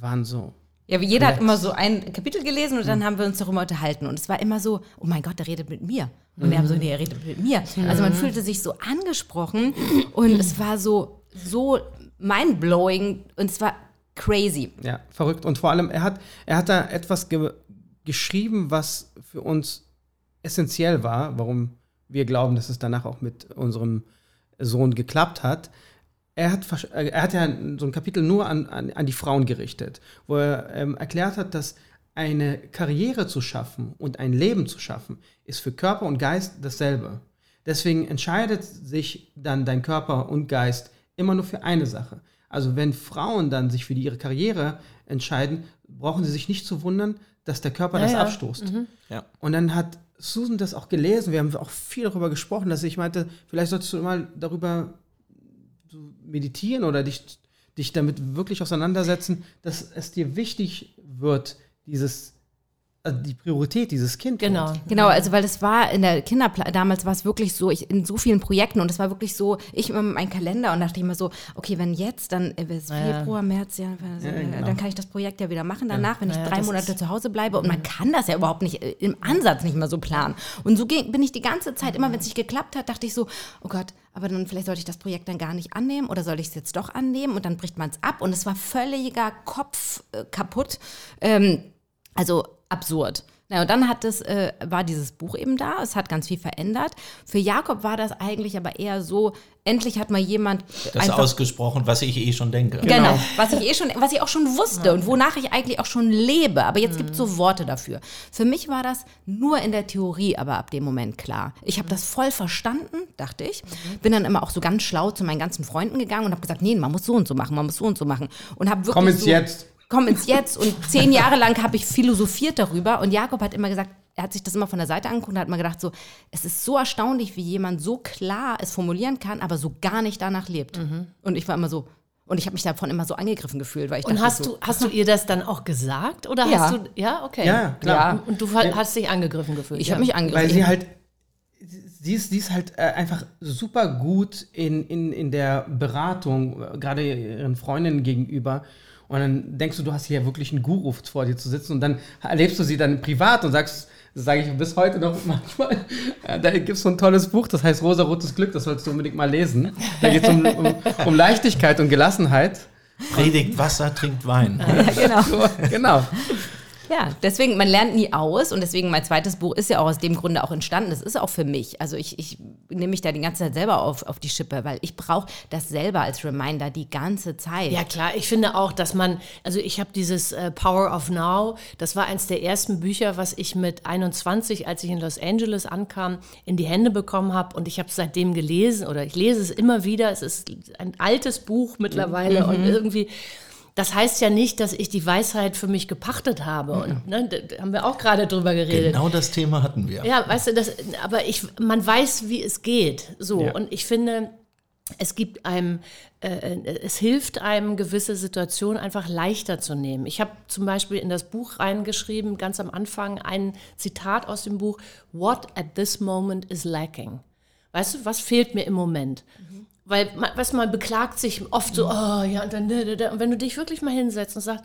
waren so.
Ja, wie jeder hat immer so ein Kapitel gelesen und dann haben wir uns darüber unterhalten. Und es war immer so, oh mein Gott, der redet mit mir. Und wir haben so, nee, er redet mit mir. Also man fühlte sich so angesprochen und es war so, so mindblowing und es war crazy.
Ja, verrückt. Und vor allem, er hat, er hat da etwas ge geschrieben, was für uns essentiell war, warum wir glauben, dass es danach auch mit unserem Sohn geklappt hat. Er hat, äh, er hat ja so ein Kapitel nur an, an, an die Frauen gerichtet, wo er ähm, erklärt hat, dass eine Karriere zu schaffen und ein Leben zu schaffen, ist für Körper und Geist dasselbe. Deswegen entscheidet sich dann dein Körper und Geist immer nur für eine Sache. Also wenn Frauen dann sich für ihre Karriere entscheiden, brauchen sie sich nicht zu wundern, dass der Körper das
ja.
abstoßt.
Ja.
Und dann hat Susan das auch gelesen. Wir haben auch viel darüber gesprochen, dass ich meinte, vielleicht solltest du mal darüber meditieren oder dich, dich damit wirklich auseinandersetzen, dass es dir wichtig wird, dieses, also die Priorität, dieses Kind.
Genau.
wird.
Genau, also weil das war in der Kinderpla damals war es wirklich so, ich in so vielen Projekten und es war wirklich so, ich immer mit meinem Kalender und dachte immer so, okay, wenn jetzt, dann äh, bis
Ja.
Februar, März, ja, äh, dann kann ich das Projekt ja wieder machen danach, wenn ich
Ja,
drei Monate
ist-
zu Hause bleibe und man kann das ja überhaupt nicht äh, im Ansatz nicht mehr so planen. Und so ging, bin ich die ganze Zeit, immer wenn es nicht geklappt hat, dachte ich so, oh Gott, aber dann vielleicht sollte ich das Projekt dann gar nicht annehmen oder soll ich es jetzt doch annehmen und dann bricht man es ab und es war völliger Kopf äh, kaputt. Ähm, also absurd. Na, und dann hat es, äh, war dieses Buch eben da, es hat ganz viel verändert. Für Jakob war das eigentlich aber eher so, endlich hat mal jemand
Das
einfach-
ausgesprochen, was ich eh schon denke.
Genau, was ich eh schon, was ich auch schon wusste und wonach ich eigentlich auch schon lebe. Aber jetzt gibt es so Worte dafür. Für mich war das nur in der Theorie, aber ab dem Moment klar. Ich habe das voll verstanden, dachte ich. Bin dann immer auch so ganz schlau zu meinen ganzen Freunden gegangen und habe gesagt, nee, man muss so und so machen, man muss so und so machen. Und habe wirklich
Komm ins
so,
Jetzt.
Komm ins Jetzt. Und zehn Jahre lang habe ich philosophiert darüber. Und Jakob hat immer gesagt, er hat sich das immer von der Seite angeguckt und hat immer gedacht, so, es ist so erstaunlich, wie jemand so klar es formulieren kann, aber so gar nicht danach lebt. Und ich war immer so, und ich habe mich davon immer so angegriffen gefühlt, weil ich
Und hast
so,
du, hast du ihr das dann auch gesagt? Oder
Ja.
hast du. Ja, okay.
Ja, ja, klar.
Ja.
Und du hast dich angegriffen gefühlt.
ich
ja.
habe mich angegriffen.
Weil sie halt, sie ist, sie ist halt äh, einfach super gut in, in, in der Beratung, äh, gerade ihren Freundinnen gegenüber. Und dann denkst du, du hast hier wirklich einen Guru vor dir zu sitzen und dann erlebst du sie dann privat und sagst, das sage ich bis heute noch manchmal, äh, da gibt es so ein tolles Buch, das heißt Rosa-Rotes Glück, das solltest du unbedingt mal lesen. Da geht es um, um, um Leichtigkeit und Gelassenheit.
Predigt Wasser, trinkt Wein.
ja, genau.
So, genau.
Ja, deswegen, man lernt nie aus und deswegen mein zweites Buch ist ja auch aus dem Grunde auch entstanden. Das ist auch für mich. Also ich, ich nehme mich da die ganze Zeit selber auf, auf die Schippe, weil ich brauche das selber als Reminder die ganze Zeit.
Ja, klar. Ich finde auch, dass man, also ich habe dieses äh, Power of Now, das war eins der ersten Bücher, was ich mit 21, als ich in Los Angeles ankam, in die Hände bekommen habe. Und ich habe es seitdem gelesen oder ich lese es immer wieder. Es ist ein altes Buch mittlerweile und irgendwie. Das heißt ja nicht, dass ich die Weisheit für mich gepachtet habe. Und ne, da haben wir auch gerade drüber geredet.
Genau das Thema hatten wir.
Ja, weißt du, das, aber ich, man weiß, wie es geht. So.
Ja.
Und ich finde, es gibt einem, äh, es hilft einem, gewisse Situationen einfach leichter zu nehmen. Ich habe zum Beispiel in das Buch reingeschrieben, ganz am Anfang, ein Zitat aus dem Buch: What at this moment is lacking. Weißt du, was fehlt mir im Moment? Weil, du, man beklagt sich oft so, oh ja, und dann, und wenn du dich wirklich mal hinsetzt und sagst,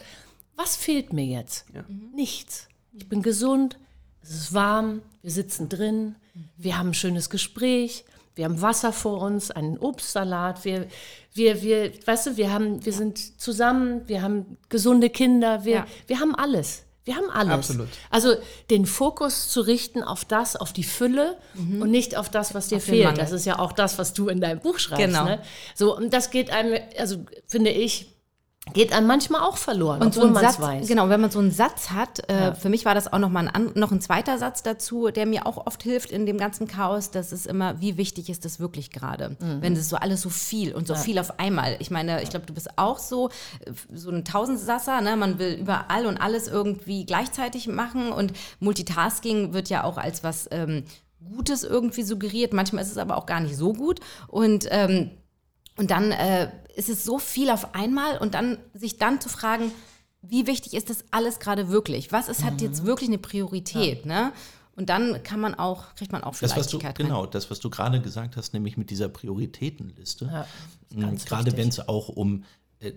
was fehlt mir jetzt? Nichts. Ich bin gesund, es ist warm, wir sitzen drin, wir haben ein schönes Gespräch, wir haben Wasser vor uns, einen Obstsalat, wir, wir, wir, weißt du, wir haben, wir sind zusammen, wir haben gesunde Kinder, wir,
Ja.
wir haben alles. Wir haben alles.
Absolut.
Also den Fokus zu richten auf das, auf die Fülle und nicht auf das, was dir
Auf
fehlt. Das ist ja auch das, was du in deinem Buch schreibst.
Genau.
Ne? So, und das geht einem, also finde ich, geht einem manchmal auch verloren,
Und so
obwohl man
Satz,
es weiß.
genau, wenn man so einen Satz hat, äh,
Ja.
für mich war das auch noch mal ein, noch ein zweiter Satz dazu, der mir auch oft hilft in dem ganzen Chaos, das ist immer, wie wichtig ist das wirklich gerade? Wenn es so alles so viel und so viel auf einmal. Ich meine, ich glaube, du bist auch so, so ein Tausendsasser, ne? man will überall und alles irgendwie gleichzeitig machen und Multitasking wird ja auch als was ähm, Gutes irgendwie suggeriert, manchmal ist es aber auch gar nicht so gut und ähm, und dann äh, ist es so viel auf einmal und dann sich dann zu fragen, wie wichtig ist das alles gerade wirklich? Was ist, hat jetzt wirklich eine Priorität? Ne? Und dann kann man auch, kriegt man auch
Das, was du,
rein.
genau, das, was du gerade gesagt hast, nämlich mit dieser Prioritätenliste.
Ja, ganz
gerade wenn es auch um äh,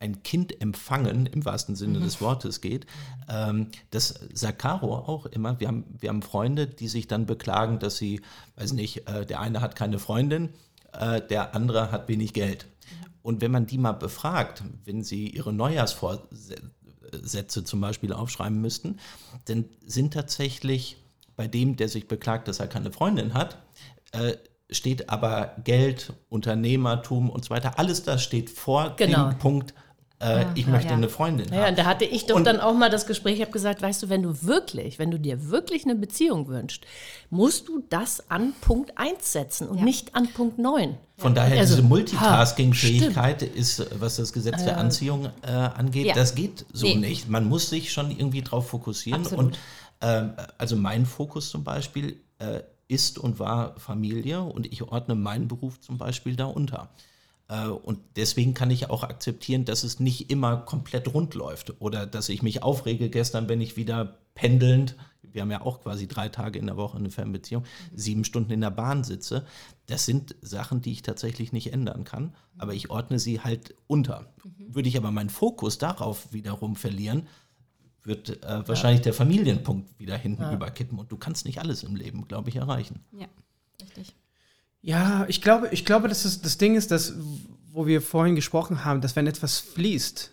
ein Kind empfangen, im wahrsten Sinne
Mhm.
des Wortes geht, ähm, das sagt Caro auch immer. Wir haben, wir haben Freunde, die sich dann beklagen, dass sie, weiß nicht, äh, der eine hat keine Freundin, äh, der andere hat wenig Geld. Und wenn man die mal befragt, wenn sie ihre Neujahrsvorsätze zum Beispiel aufschreiben müssten, dann sind tatsächlich bei dem, der sich beklagt, dass er keine Freundin hat, äh, steht aber Geld, Unternehmertum und so weiter. Alles das steht vor
Genau.
dem Punkt, äh, ich möchte
ja.
eine Freundin
Ja,
haben.
und da hatte ich doch
Und-
dann auch mal das Gespräch, ich habe gesagt, weißt du, wenn du wirklich, wenn du dir wirklich eine Beziehung wünschst, musst du das an Punkt 1 setzen und nicht an Punkt 9.
Von daher,
Also,
diese Multitasking-Fähigkeit ist, äh, was das Gesetz der Anziehung äh, angeht,
Ja.
das geht so
Nee.
nicht. Man muss sich schon irgendwie drauf fokussieren.
Absolut.
Und ähm, also mein Fokus zum Beispiel äh, ist und war Familie und ich ordne meinen Beruf zum Beispiel darunter. Äh, Und deswegen kann ich auch akzeptieren, dass es nicht immer komplett rund läuft oder dass ich mich aufrege gestern, wenn ich wieder pendelnd, wir haben ja auch quasi drei Tage in der Woche eine Fernbeziehung, sieben Stunden in der Bahn sitze. Das sind Sachen, die ich tatsächlich nicht ändern kann, aber ich ordne sie halt unter. Würde ich aber meinen Fokus darauf wiederum verlieren, wird äh, wahrscheinlich der Familienpunkt wieder hinten überkippen und du kannst nicht alles im Leben, glaube ich, erreichen.
Ja, richtig.
Ja, ich glaube, ich glaube, dass es, das Ding ist, dass, wo wir vorhin gesprochen haben, dass wenn etwas fließt,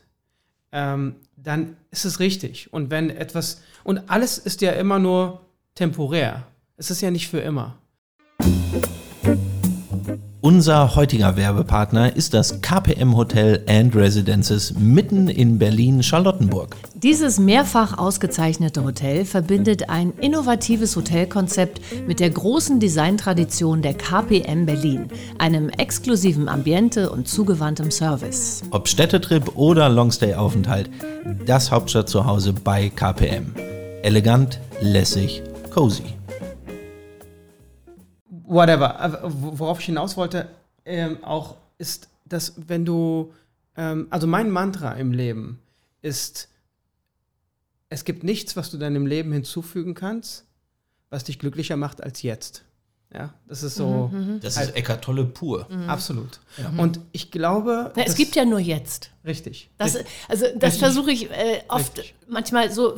ähm, dann ist es richtig. Und wenn etwas, und alles ist ja immer nur temporär. Es ist ja nicht für immer.
Unser heutiger Werbepartner ist das KPM Hotel and Residences mitten in Berlin-Charlottenburg.
Dieses mehrfach ausgezeichnete Hotel verbindet ein innovatives Hotelkonzept mit der großen Designtradition der KPM Berlin, einem exklusiven Ambiente und zugewandtem Service.
Ob Städtetrip oder Longstay-Aufenthalt, das Hauptstadt zu Hause bei KPM. Elegant, lässig, cozy.
Whatever. Worauf ich hinaus wollte, ähm, auch ist, dass wenn du, ähm, also mein Mantra im Leben ist, es gibt nichts, was du deinem Leben hinzufügen kannst, was dich glücklicher macht als jetzt. Ja, das ist so
Das ist Eckart Tolle pur.
absolut. Und ich glaube,
Na, es gibt ja nur jetzt.
richtig.
Das, also das versuche ich äh, oft
Richtig.
manchmal so,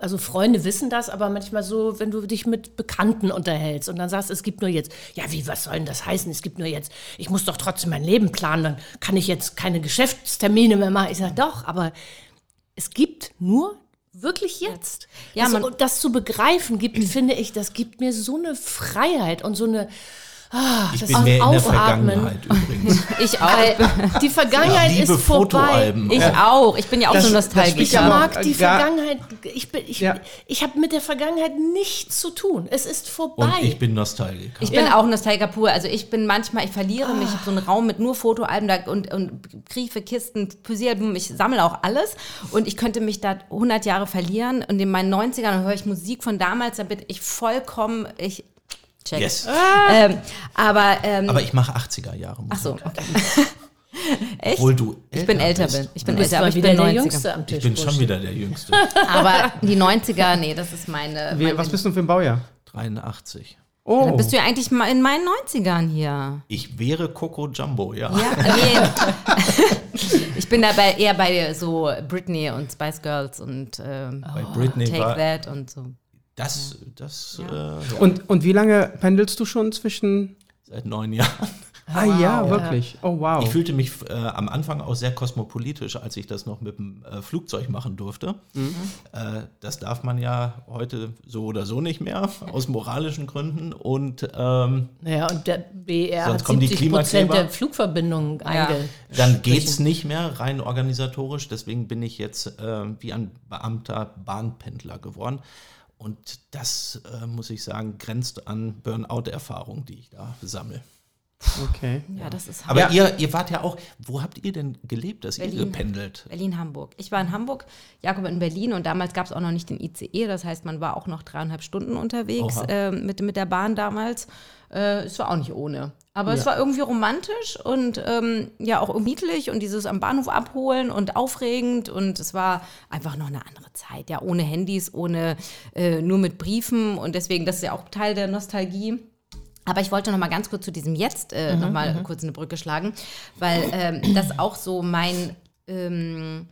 also Freunde wissen das, aber manchmal so, wenn du dich mit Bekannten unterhältst und dann sagst, es gibt nur jetzt, ja wie, was soll denn das heißen, es gibt nur jetzt, ich muss doch trotzdem mein Leben planen, dann kann ich jetzt keine Geschäftstermine mehr machen. Ich sage, doch, aber es gibt nur wirklich jetzt.
Ja,
das,
man-
und das zu begreifen gibt, finde ich, das gibt mir so eine Freiheit und so eine, ah,
Ich
das
bin mehr in der
Aufatmen.
Vergangenheit übrigens.
Ich auch.
Die Vergangenheit
Ich liebe
ist vorbei.
Ich auch. Ich bin ja auch
Das-
so
spielt
Ich
Ja,
mag die Vergangenheit. Ich, bin- ich,
Ja.
ich habe mit der Vergangenheit nichts zu tun. Es ist vorbei.
Und ich bin Nostalgiker.
Ich bin
Ja.
auch Nostalgiker pur. Also ich bin manchmal, ich verliere mich. Ich habe so einen Raum mit nur Fotoalben da und, und Briefe, Kisten, Poesiealben. Ich sammle auch alles. Und ich könnte mich da 100 Jahre verlieren. Und in meinen 90ern höre ich Musik von damals. Da bin ich vollkommen, ich check.
yes.
Ähm, aber, ähm,
Aber ich mache 80er Jahre Musik.
ach so, okay. Echt?
Obwohl du
Ich bin älter
bist.
bin. Ich bin älter, aber ich bin
der
90er.
Jüngste am Tisch.
Ich bin schon wieder der Jüngste.
Aber die 90er, nee, das ist meine.
Wie,
meine
was bist du für ein Baujahr?
83.
Oh,
Dann bist du ja eigentlich mal in meinen 90ern hier.
Ich wäre Coco Jumbo, ja.
Ja, nee. ich bin dabei eher bei so Britney und Spice Girls und ähm,
Bei Britney
Take
war
That und so.
Das, das äh, ja,
und, und wie lange pendelst du schon zwischen
seit neun Jahren.
Ah ja, wirklich. Oh wow.
Ich fühlte mich äh, am Anfang auch sehr kosmopolitisch, als ich das noch mit dem äh, Flugzeug machen durfte.
Mhm.
Äh, das darf man ja heute so oder so nicht mehr, aus moralischen Gründen. Und ähm,
Naja, und der BR
Sonst
hat
kommen die
70 Prozent der Flugverbindungen einge
dann geht es nicht mehr rein organisatorisch. Deswegen bin ich jetzt äh, wie ein Beamter Bahnpendler geworden. Und das, äh, muss ich sagen, grenzt an Burnout-Erfahrung, die ich da sammle.
Okay.
Ja, das ist
Aber
Ja.
ihr, ihr wart ja auch, wo habt ihr denn gelebt, dass ihr
Berlin.
gependelt?
Berlin-Hamburg. Ich war in Hamburg, Jakob in Berlin und damals gab es auch noch nicht den ICE. Das heißt, man war auch noch dreieinhalb Stunden unterwegs äh, mit, mit der Bahn damals. Äh, es war auch nicht ohne. Aber es war irgendwie romantisch und ähm, ja auch niedlich und dieses am Bahnhof abholen und aufregend und es war einfach noch eine andere Zeit. Ja, ohne Handys, ohne äh, nur mit Briefen und deswegen, das ist ja auch Teil der Nostalgie. Aber ich wollte noch mal ganz kurz zu diesem Jetzt äh, noch mal kurz eine Brücke schlagen, weil ähm, das auch so mein ähm,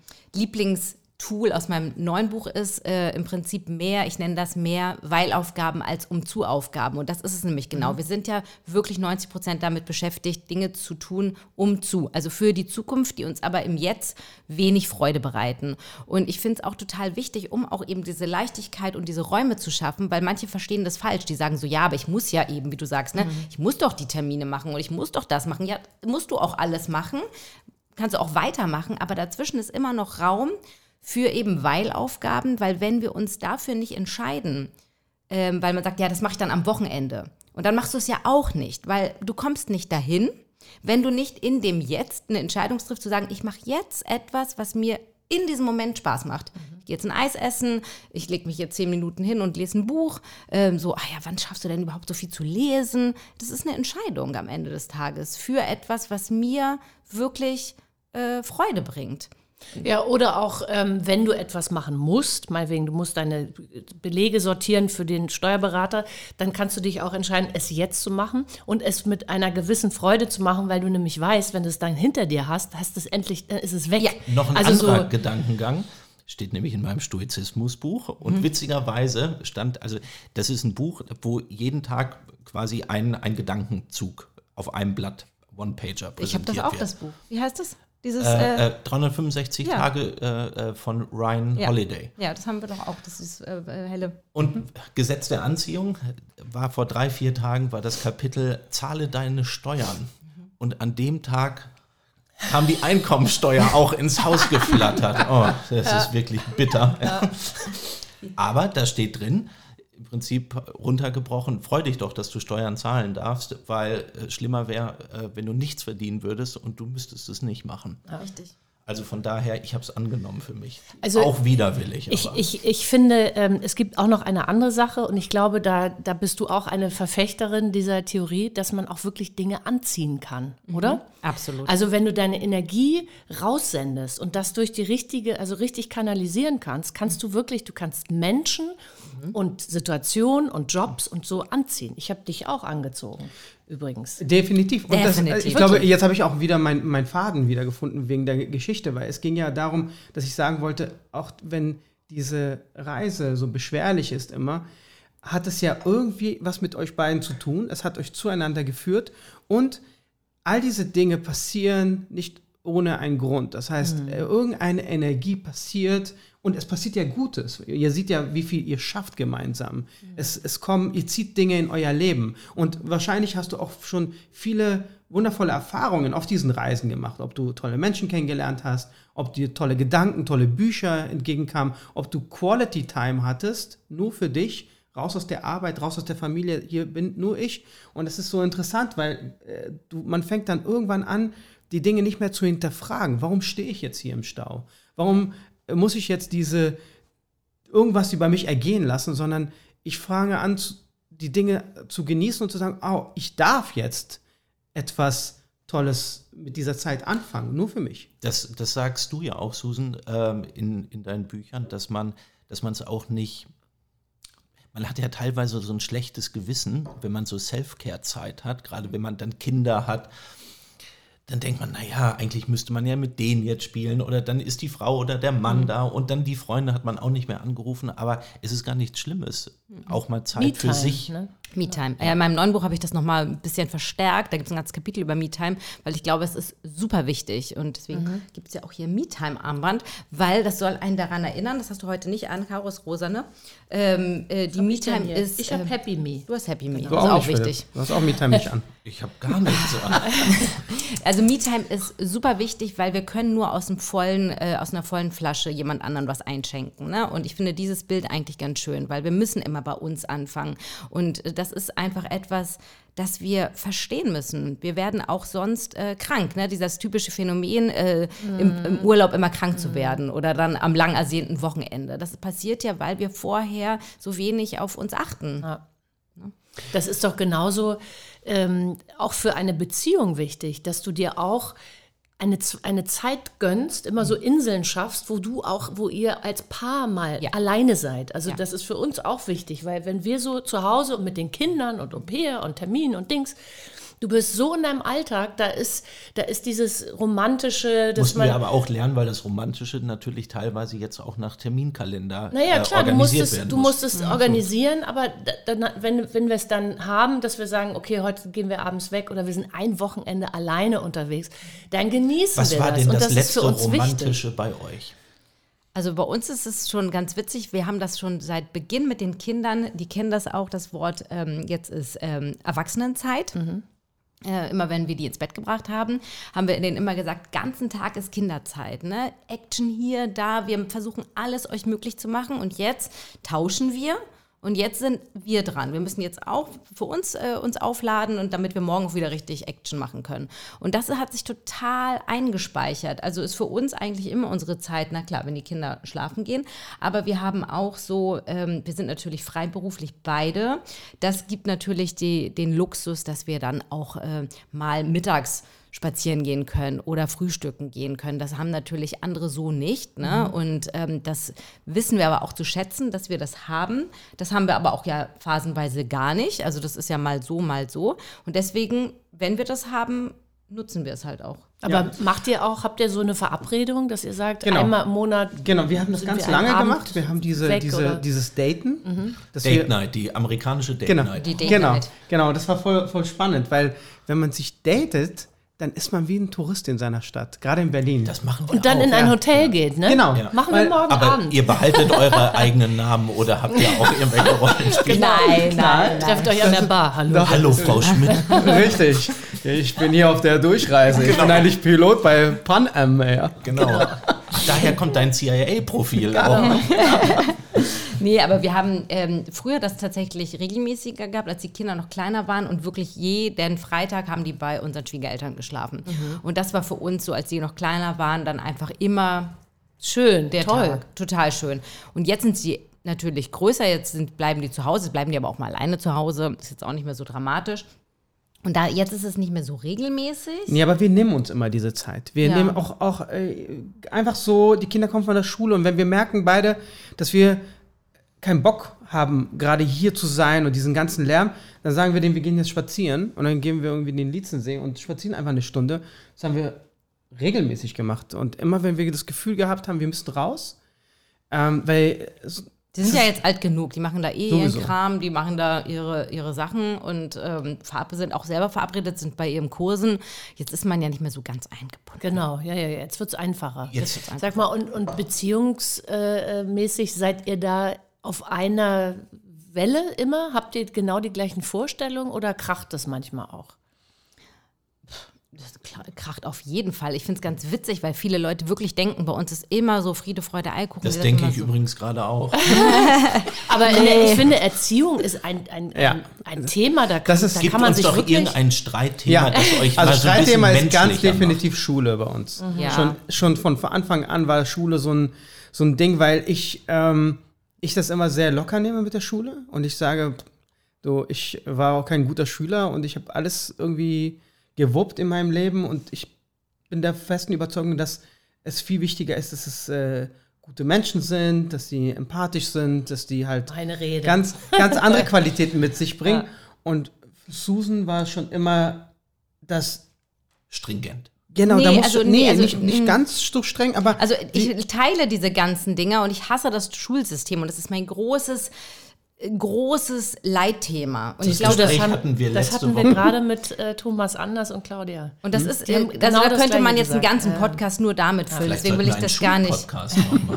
Lieblingstool aus meinem neuen Buch ist, äh, im Prinzip mehr, ich nenne das mehr Weilaufgaben als Um-zu-Aufgaben. Und das ist es nämlich genau. Wir sind ja wirklich 90 Prozent damit beschäftigt, Dinge zu tun, um zu. Also für die Zukunft, die uns aber im Jetzt wenig Freude bereiten. Und ich finde es auch total wichtig, um auch eben diese Leichtigkeit und diese Räume zu schaffen, weil manche verstehen das falsch. Die sagen so, ja, aber ich muss ja eben, wie du sagst, ne, ich muss doch die Termine machen und ich muss doch das machen. Ja, musst du auch alles machen kannst du auch weitermachen, aber dazwischen ist immer noch Raum für eben Weilaufgaben, weil wenn wir uns dafür nicht entscheiden, ähm, weil man sagt, ja, das mache ich dann am Wochenende. Und dann machst du es ja auch nicht, weil du kommst nicht dahin, wenn du nicht in dem Jetzt eine Entscheidung triffst, zu sagen, ich mache jetzt etwas, was mir in diesem Moment Spaß macht. Ich gehe jetzt ein Eis essen, ich lege mich jetzt zehn Minuten hin und lese ein Buch. Ähm, so, ah ja, wann schaffst du denn überhaupt so viel zu lesen? Das ist eine Entscheidung am Ende des Tages für etwas, was mir wirklich äh, Freude bringt.
Ja, oder auch, ähm, wenn du etwas machen musst, meinetwegen, du musst deine Belege sortieren für den Steuerberater, dann kannst du dich auch entscheiden, es jetzt zu machen und es mit einer gewissen Freude zu machen, weil du nämlich weißt, wenn du es dann hinter dir hast, hast es endlich, dann ist es weg.
Noch ein
also
anderer
so,
Gedankengang. Steht nämlich in meinem Stoizismusbuch. Und witzigerweise stand, also das ist ein Buch, wo jeden Tag quasi ein, ein Gedankenzug auf einem Blatt, One-Pager
Ich habe
präsentiert
das auch,
wird.
das Buch. Wie heißt das? Dieses, äh,
Äh, äh, 365
ja.
Tage äh, äh, von Ryan
ja.
Holiday.
Ja, das haben wir doch auch. Das ist äh, äh, helle.
Und Gesetz der Anziehung war vor drei, vier Tagen, war das Kapitel Zahle deine Steuern. Und an dem Tag kam die Einkommensteuer auch ins Haus geflattert. Oh, das ist wirklich bitter. Aber da steht drin, im Prinzip runtergebrochen, freu dich doch, dass du Steuern zahlen darfst, weil äh, schlimmer wäre, äh, wenn du nichts verdienen würdest und du müsstest es nicht machen.
Richtig.
Also von daher, ich habe es angenommen für mich.
Also
auch widerwillig.
Ich,
aber.
ich, ich finde, ähm, es gibt auch noch eine andere Sache und ich glaube, da, da bist du auch eine Verfechterin dieser Theorie, dass man auch wirklich Dinge anziehen kann, oder?
Absolut.
Also wenn du deine Energie raussendest und das durch die richtige, also richtig kanalisieren kannst, kannst du wirklich, du kannst Menschen und Situationen und Jobs und so anziehen. Ich habe dich auch angezogen, übrigens.
Definitiv. Und Das,
Definitiv.
äh, ich glaube, jetzt habe ich auch wieder meinen mein Faden wiedergefunden wegen der Geschichte, weil es ging ja darum, dass ich sagen wollte, auch wenn diese Reise so beschwerlich ist immer, hat es ja irgendwie was mit euch beiden zu tun. Es hat euch zueinander geführt und all diese Dinge passieren nicht ohne einen Grund. Das heißt, äh, irgendeine Energie passiert und es passiert ja Gutes. Ihr seht ja, wie viel ihr schafft gemeinsam. Es, es kommen, ihr zieht Dinge in euer Leben und wahrscheinlich hast du auch schon viele wundervolle Erfahrungen auf diesen Reisen gemacht. Ob du tolle Menschen kennengelernt hast, ob dir tolle Gedanken, tolle Bücher entgegenkamen, ob du Quality Time hattest, nur für dich, raus aus der Arbeit, raus aus der Familie, hier bin nur ich. Und es ist so interessant, weil äh, du, man fängt dann irgendwann an, die Dinge nicht mehr zu hinterfragen. Warum stehe ich jetzt hier im Stau? Warum muss ich jetzt diese irgendwas über mich ergehen lassen, sondern ich fange an, die Dinge zu genießen und zu sagen, oh, ich darf jetzt etwas Tolles mit dieser Zeit anfangen, nur für mich.
Das, das sagst du ja auch, Susan, ähm, in, in deinen Büchern, dass man dass man es auch nicht. Man hat ja teilweise so ein schlechtes Gewissen, wenn man so Self-Care-Zeit hat, gerade wenn man dann Kinder hat. Dann denkt man, naja, eigentlich müsste man ja mit denen jetzt spielen oder dann ist die Frau oder der Mann da und dann die Freunde hat man auch nicht mehr angerufen, aber es ist gar nichts Schlimmes. Auch mal Zeit für sich
ne?
MeTime. Ja, in meinem neuen Buch habe ich das nochmal ein bisschen verstärkt. Da gibt es ein ganzes Kapitel über MeTime, weil ich glaube, es ist super wichtig. Und deswegen
Mhm.
gibt es ja auch hier MeTime-Armband, weil das soll einen daran erinnern, das hast du heute nicht an, Caro ist rosa, ne? Ähm, äh, die MeTime ist.
Ich habe
ähm,
Happy Me.
Du hast Happy Me.
Du
Das ist auch
nicht,
wichtig.
Du hast auch MeTime nicht an.
Ich habe gar nichts an.
Also MeTime ist super wichtig, weil wir können nur aus, dem vollen, äh, aus einer vollen Flasche jemand anderen was einschenken. Ne? Und ich finde dieses Bild eigentlich ganz schön, weil wir müssen immer bei uns anfangen. Und äh, das ist einfach etwas, das wir verstehen müssen. Wir werden auch sonst äh, krank. Ne? Dieses typische Phänomen, äh, im, im Urlaub immer krank zu werden oder dann am lang ersehnten Wochenende. Das passiert ja, weil wir vorher so wenig auf uns achten.
Das ist doch genauso ähm, auch für eine Beziehung wichtig, dass du dir auch eine, eine Zeit gönnst, immer so Inseln schaffst, wo du auch, wo ihr als Paar mal
Ja.
alleine seid. Also
Ja.
das ist für uns auch wichtig, weil wenn wir so zu Hause und mit den Kindern und Au pair und Termin und Dings, du bist so in deinem Alltag, da ist, da ist dieses romantische, dass
Mussten wir
man
aber auch lernen, weil das Romantische natürlich teilweise jetzt auch nach Terminkalender
Naja,
äh,
klar, du
organisiert
musst es, du
muss.
musst es organisieren, aber da- dann, wenn, wenn wir es dann haben, dass wir sagen, okay, heute gehen wir abends weg oder wir sind ein Wochenende alleine unterwegs, dann genießen
Was
wir
war
das.
denn
Und
das
das ist
letzte
für uns wichtig.
Romantische bei euch?
Also bei uns ist es schon ganz witzig. Wir haben das schon seit Beginn mit den Kindern. Die kennen das auch. Das Wort ähm, jetzt ist ähm, Erwachsenenzeit. Äh, immer wenn wir die ins Bett gebracht haben, haben wir denen immer gesagt, ganzen Tag ist Kinderzeit. Ne? Action hier, da. Wir versuchen alles euch möglich zu machen. Und jetzt tauschen wir. Und jetzt sind wir dran. Wir müssen jetzt auch für uns äh, uns aufladen und damit wir morgen auch wieder richtig Action machen können. Und das hat sich total eingespeichert. Also ist für uns eigentlich immer unsere Zeit, na klar, wenn die Kinder schlafen gehen. Aber wir haben auch so, ähm, wir sind natürlich freiberuflich beide. Das gibt natürlich die, den Luxus, dass wir dann auch äh, mal mittags spazieren gehen können oder frühstücken gehen können. Das haben natürlich andere so nicht. Ne? Und ähm, das wissen wir aber auch zu schätzen, dass wir das haben. Das haben wir aber auch ja phasenweise gar nicht. Also das ist ja mal so, mal so. Und deswegen, wenn wir das haben, nutzen wir es halt auch.
Aber macht ihr auch, habt ihr so eine Verabredung, dass ihr sagt,
Genau.
einmal im Monat
Genau, wir haben das ganz lange
Abend
gemacht. Wir haben diese,
weg,
diese,
oder?
dieses Daten. dass
Date
wir,
Night, die amerikanische Date
Genau,
Night.
Die Date
genau,
Night.
genau. Das war voll, voll spannend, weil wenn man sich datet, dann ist man wie ein Tourist in seiner Stadt, gerade in Berlin.
Das machen wir
und dann
auch.
in ein
ja.
Hotel geht, ne?
Genau.
Ja.
Machen
Weil-
wir morgen
Aber
Abend.
ihr behaltet eure eigenen Namen oder habt ihr auch irgendwelche Rollenspiele?
Nein, nein,
Trefft euch an der Bar, hallo.
Hallo, Frau Schmidt.
Richtig. Ich bin hier auf der Durchreise. Ich bin eigentlich Pilot bei Pan Am. Ja.
Genau. Daher kommt dein CIA-Profil auch.
Nee, aber wir haben ähm, früher das tatsächlich regelmäßiger gehabt, als die Kinder noch kleiner waren und wirklich jeden Freitag haben die bei unseren Schwiegereltern geschlafen. Und das war für uns so, als die noch kleiner waren, dann einfach immer
Schön,
der
toll.
Tag. Total schön. Und jetzt sind sie natürlich größer, jetzt sind, bleiben die zu Hause, bleiben die aber auch mal alleine zu Hause. Ist jetzt auch nicht mehr so dramatisch. Und da, jetzt ist es nicht mehr so regelmäßig.
Nee, aber wir nehmen uns immer diese Zeit. Wir
Ja.
nehmen auch, auch äh, einfach so, die Kinder kommen von der Schule und wenn wir merken beide, dass wir keinen Bock haben, gerade hier zu sein und diesen ganzen Lärm, dann sagen wir denen, wir gehen jetzt spazieren und dann gehen wir irgendwie in den Lietzensee und spazieren einfach eine Stunde. Das haben wir regelmäßig gemacht. Und immer, wenn wir das Gefühl gehabt haben, wir müssen raus, ähm, weil
Die sind ja jetzt alt genug, die machen da eh
Sowieso.
ihren Kram, die machen da ihre, ihre Sachen und ähm, sind auch selber verabredet, sind bei ihren Kursen. Jetzt ist man ja nicht mehr so ganz eingebunden.
Genau, ja, ja. Jetzt wird es einfacher.
Jetzt-
Sag mal, und, und beziehungsmäßig seid ihr da auf einer Welle immer? Habt ihr genau die gleichen Vorstellungen oder kracht das manchmal auch?
Das kracht auf jeden Fall. Ich finde es ganz witzig, weil viele Leute wirklich denken, bei uns ist immer so Friede, Freude, Eierkuchen.
Das denke ich
so.
übrigens gerade auch.
Aber der, ich finde, Erziehung ist ein, ein,
Ja.
ein, ein Thema, da kann,
Das ist-
da
Gibt
kann man
uns
sich
doch
wirklich...
irgendein Streitthema,
Ja,
das euch
also
mal so
Streitthema ist ganz definitiv Schule bei uns.
Ja.
Schon, schon von Anfang an war Schule so ein, so ein Ding, weil ich, ähm, ich das immer sehr locker nehme mit der Schule und ich sage, so, ich war auch kein guter Schüler und ich habe alles irgendwie gewuppt in meinem Leben und ich bin der festen Überzeugung, dass es viel wichtiger ist, dass es äh, gute Menschen sind, dass sie empathisch sind, dass die halt
Eine Rede.
ganz, ganz andere Qualitäten mit sich bringen.
Ja.
Und Susan war schon immer das
Stringent.
Genau,
Nee,
da musst
also,
du,
nee,
nee,
also,
nicht, nicht ganz so streng, aber
Also ich teile diese ganzen Dinger und ich hasse das Schulsystem und das ist mein großes großes Leitthema. Und
Das
ich glaube,
Gespräch
haben-
hatten wir
das hatten wir gerade mit äh, Thomas Anders und Claudia.
und das ist,
Die haben
äh,
genau
also da
das
könnte man jetzt einen
gesagt,
ganzen
ja.
Podcast nur damit füllen. Deswegen will ich das
einen
gar nicht.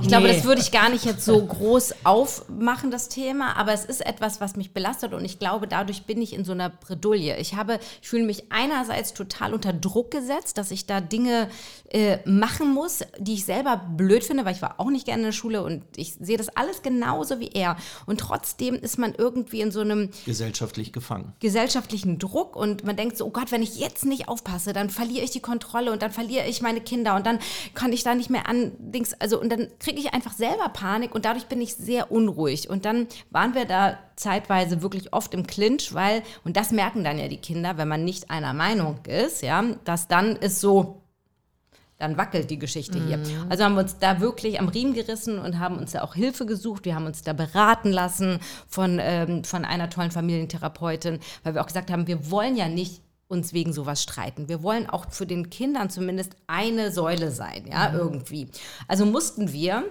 Ich glaube,
Nee.
das würde ich gar nicht jetzt so groß aufmachen, das Thema, aber es ist etwas, was mich belastet und ich glaube, dadurch bin ich in so einer Bredouille. Ich habe, ich fühle mich einerseits total unter Druck gesetzt, dass ich da Dinge äh, machen muss, die ich selber blöd finde, weil ich war auch nicht gerne in der Schule und ich sehe das alles genauso wie er. Und trotzdem ist man irgendwie in so einem
Gesellschaftlich gefangen.
gesellschaftlichen Druck und man denkt so, oh Gott, wenn ich jetzt nicht aufpasse, dann verliere ich die Kontrolle und dann verliere ich meine Kinder und dann kann ich da nicht mehr an Dings, also und dann kriege ich einfach selber Panik und dadurch bin ich sehr unruhig und dann waren wir da zeitweise wirklich oft im Clinch, weil und das merken dann ja die Kinder, wenn man nicht einer Meinung ist, ja, dass dann ist so dann wackelt die Geschichte hier. Also haben wir uns da wirklich am Riemen gerissen und haben uns da auch Hilfe gesucht. Wir haben uns da beraten lassen von, ähm, von einer tollen Familientherapeutin, weil wir auch gesagt haben, wir wollen ja nicht uns wegen sowas streiten. Wir wollen auch für den Kindern zumindest eine Säule sein, ja, irgendwie. Also mussten wir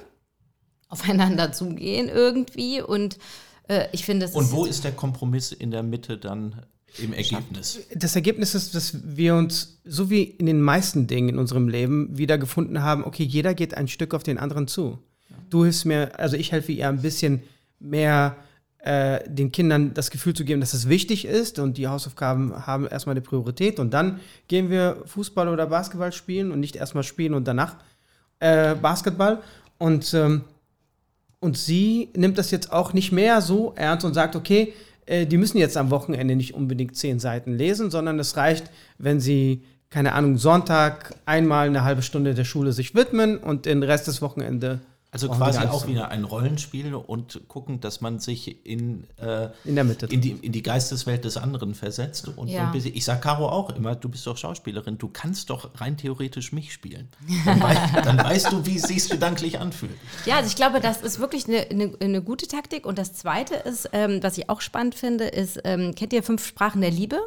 aufeinander zugehen irgendwie und äh, ich finde, es
Und
ist
wo ist der Kompromiss in der Mitte dann im Ergebnis?
Das Ergebnis ist, dass wir uns, so wie in den meisten Dingen in unserem Leben, wieder gefunden haben, okay, jeder geht ein Stück auf den anderen zu. Du hilfst mir, also ich helfe ihr ein bisschen mehr äh, den Kindern das Gefühl zu geben, dass es wichtig ist und die Hausaufgaben haben erstmal eine Priorität und dann gehen wir Fußball oder Basketball spielen und nicht erstmal spielen und danach äh, Basketball und ähm, und sie nimmt das jetzt auch nicht mehr so ernst und sagt, okay, äh, die müssen jetzt am Wochenende nicht unbedingt zehn Seiten lesen, sondern es reicht, wenn sie, keine Ahnung, Sonntag einmal eine halbe Stunde der Schule sich widmen und den Rest des Wochenende
Also
die
quasi auch wieder ein Rollenspiel und gucken, dass man sich in, äh,
in der Mitte.
in, die, in die Geisteswelt des anderen versetzt. Und
Ja.
ein bisschen, ich sage Caro auch immer, du bist doch Schauspielerin, du kannst doch rein theoretisch mich spielen. Dann, wei dann weißt du, wie es sich gedanklich anfühlt.
Ja, also ich glaube, das ist wirklich eine, eine, eine gute Taktik. Und das Zweite ist, ähm, was ich auch spannend finde, ist, ähm, kennt ihr Fünf Sprachen der Liebe?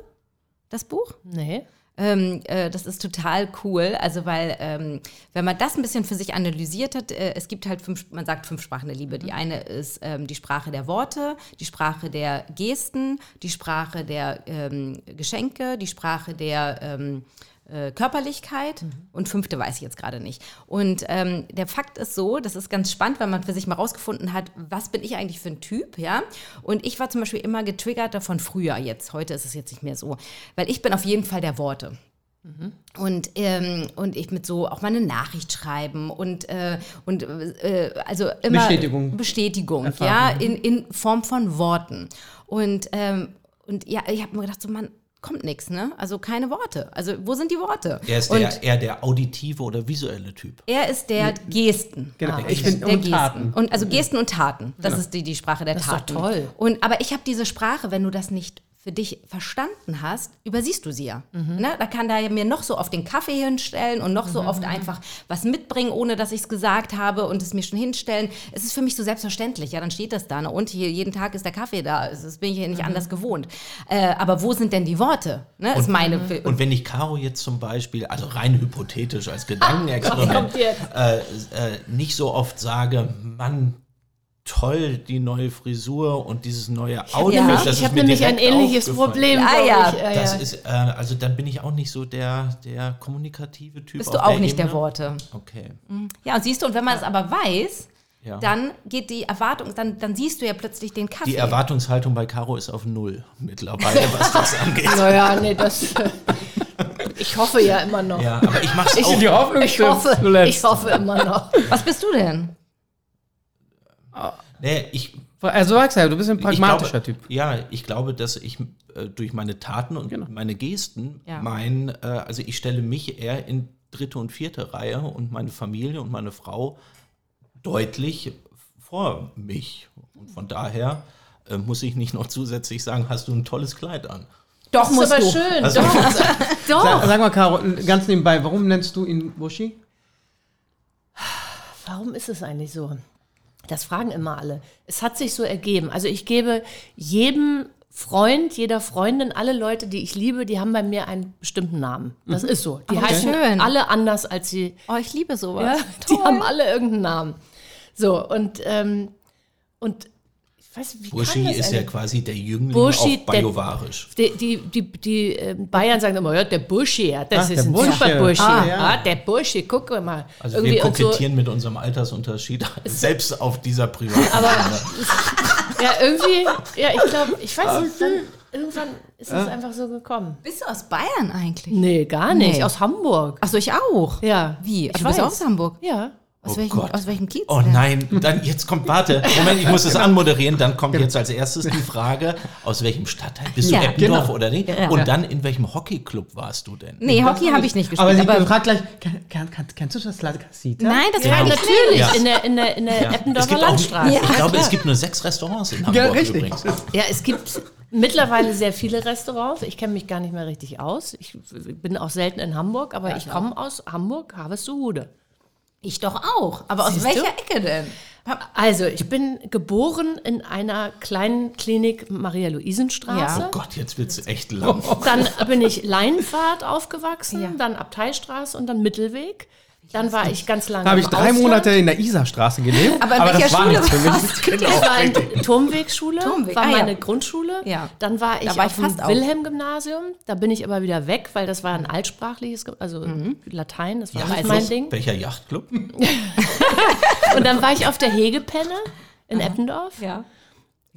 Das Buch?
Nee.
Ähm, äh, das ist total cool. Also, weil, ähm, wenn man das ein bisschen für sich analysiert hat, äh, es gibt halt fünf, man sagt fünf Sprachen der Liebe. Die eine ist ähm, die Sprache der Worte, die Sprache der Gesten, die Sprache der ähm, Geschenke, die Sprache der ähm, äh, Körperlichkeit und fünfte weiß ich jetzt gerade nicht. Und ähm, der Fakt ist so, das ist ganz spannend, weil man für sich mal rausgefunden hat, was bin ich eigentlich für ein Typ, ja? Und ich war zum Beispiel immer getriggert davon früher jetzt. Heute ist es jetzt nicht mehr so, weil ich bin auf jeden Fall der Worte. Und, ähm, und ich mit so auch mal eine Nachricht schreiben und, äh, und äh, also immer
Bestätigung.
Bestätigung,
Erfahrung.
ja, in, in Form von Worten. Und, ähm, und ja, ich habe mir gedacht, so Mann, kommt nichts, ne? Also keine Worte. Also wo sind die Worte?
Er ist
und
der, eher der auditive oder visuelle Typ.
er ist der Gesten.
Genau,
Ah,
ich bin-
der
und
Gesten.
Taten.
Und also Gesten und Taten. Das ist die, die Sprache der
Das ist doch
Taten.
toll.
Und aber ich habe diese Sprache, wenn du das nicht für dich verstanden hast, übersiehst du sie ja. Ne? Da kann da mir noch so oft den Kaffee hinstellen und noch so oft einfach was mitbringen, ohne dass ich es gesagt habe und es mir schon hinstellen. Es ist für mich so selbstverständlich. Ja, dann steht das da. Ne? Und hier jeden Tag ist der Kaffee da. Das bin ich ja nicht anders gewohnt. Äh, aber wo sind denn die Worte? Ne? Ist meine.
Und wenn ich Caro jetzt zum Beispiel, also rein hypothetisch als Gedankenexperiment, äh, äh, nicht so oft sage, Mann, toll, die neue Frisur und dieses neue Outfit.
Ja,
das
ich
ist
habe nämlich ein ähnliches. Problem.
Ah, ja.
ich. Ja,
Das
ja.
ist, äh, also dann bin ich auch nicht so der, der kommunikative Typ.
bist du auch nicht
Ebene.
der Worte.
Okay.
Ja, und siehst du, und wenn man es aber weiß,
Ja.
dann geht die Erwartung, dann, dann siehst du ja plötzlich den Kaffee.
Die Erwartungshaltung bei Caro ist auf Null mittlerweile, was das angeht.
Naja, nee, das. Ich hoffe ja immer noch.
Ja, aber ich mache es auch.
die Hoffnung
Ich hoffe, ich hoffe immer noch.
Was bist du denn?
Nee, ich,
Also sagst ja, du bist ein pragmatischer
glaube,
Typ.
Ja, ich glaube, dass ich äh, durch meine Taten und
Genau.
meine Gesten
Ja.
mein, äh, also ich stelle mich eher in dritte und vierte Reihe und meine Familie und meine Frau deutlich vor mich. Und von daher äh, muss ich nicht noch zusätzlich sagen, hast du ein tolles Kleid an.
Doch,
Das ist
musst
aber
du.
schön.
Also-
doch.
Sag,
doch.
sag mal, Caro, ganz nebenbei, warum nennst du ihn Buschi?
Warum ist es eigentlich so? Das fragen immer alle. Es hat sich so ergeben. Also ich gebe jedem Freund, jeder Freundin, alle Leute, die ich liebe, die haben bei mir einen bestimmten Namen. Das ist so. Die
Oh,
heißen
schön.
alle anders als sie
Oh, ich liebe sowas.
Ja, die haben alle irgendeinen Namen. So, und, ähm, und wie
Burschi
kann das
ist ja quasi der Jüngling
Burschi,
auf
der-
Bajovarisch.
Die, die, die, die äh, Bayern sagen immer, ja, der Bursche, ja, das
Ach,
ist
der
ein
Bursche.
super Bursche.
Ah,
Ah,
ja.
der Bursche, guck mal.
Also
Irgendwie
wir
und so,
kokettieren mit unserem Altersunterschied, selbst auf dieser privaten
Aber- ja, irgendwie, ja, ich glaube, ich weiß nicht, dann, irgendwann ist es einfach so gekommen.
Bist du aus Bayern eigentlich?
Nee, gar nicht,
Nee.
aus Hamburg.
Achso, ich auch.
Ja.
Wie?
Ich
du bist
weiß.
auch aus Hamburg?
Ja.
Aus,
Oh
welchem,
Gott.
aus welchem Kiez?
Oh nein, dann jetzt kommt, warte, Moment, ich muss es anmoderieren, dann kommt jetzt als erstes die Frage, aus welchem Stadtteil? Bist du
Ja,
Eppendorf
genau.
oder nicht?
Ja.
Und dann in welchem Hockeyclub warst du denn?
Nee, Hockey habe ich nicht
Aber
gespielt.
sie
Aber,
fragt gleich, kann, kann, kennst du das La Casita?
nein, das
Ja,
ich
natürlich,
Ja.
in der, in der, in der
Ja.
Eppendorfer Landstraße.
ich glaube, es gibt nur sechs Restaurants in Hamburg
Ja, richtig.
übrigens.
Ja, es gibt mittlerweile sehr viele Restaurants. Ich kenne mich gar nicht mehr richtig aus. Ich bin auch selten in Hamburg, aber ich komme aus Hamburg, Harvestehude.
Ich doch auch. Aber aus
Siehst
welcher
du?
Ecke denn?
Also, ich bin geboren in einer kleinen Klinik Maria-Luisen-Straße.
Ja.
Oh Gott, jetzt wird es echt lang.
Dann bin ich Leinfahrt aufgewachsen,
Ja.
dann Abteistraße und dann Mittelweg. Dann war ich ganz lange
Da habe ich drei
Ausland.
Monate in der Isarstraße gelebt.
Aber in
das
welcher
war
Schule
nichts für mich.
du?
Das war in Turmwegschule,
Turmweg,
war
ah, ja.
meine Grundschule.
Ja.
Dann war ich
Da war ich
auf dem. Wilhelm-Gymnasium. Da bin ich aber wieder weg, weil das war ein altsprachliches, also
Mhm.
Latein, das war
Ja,
nicht mein Ding.
Welcher Yachtclub?
Und dann war ich auf der Hegepenne in Eppendorf.
Ja.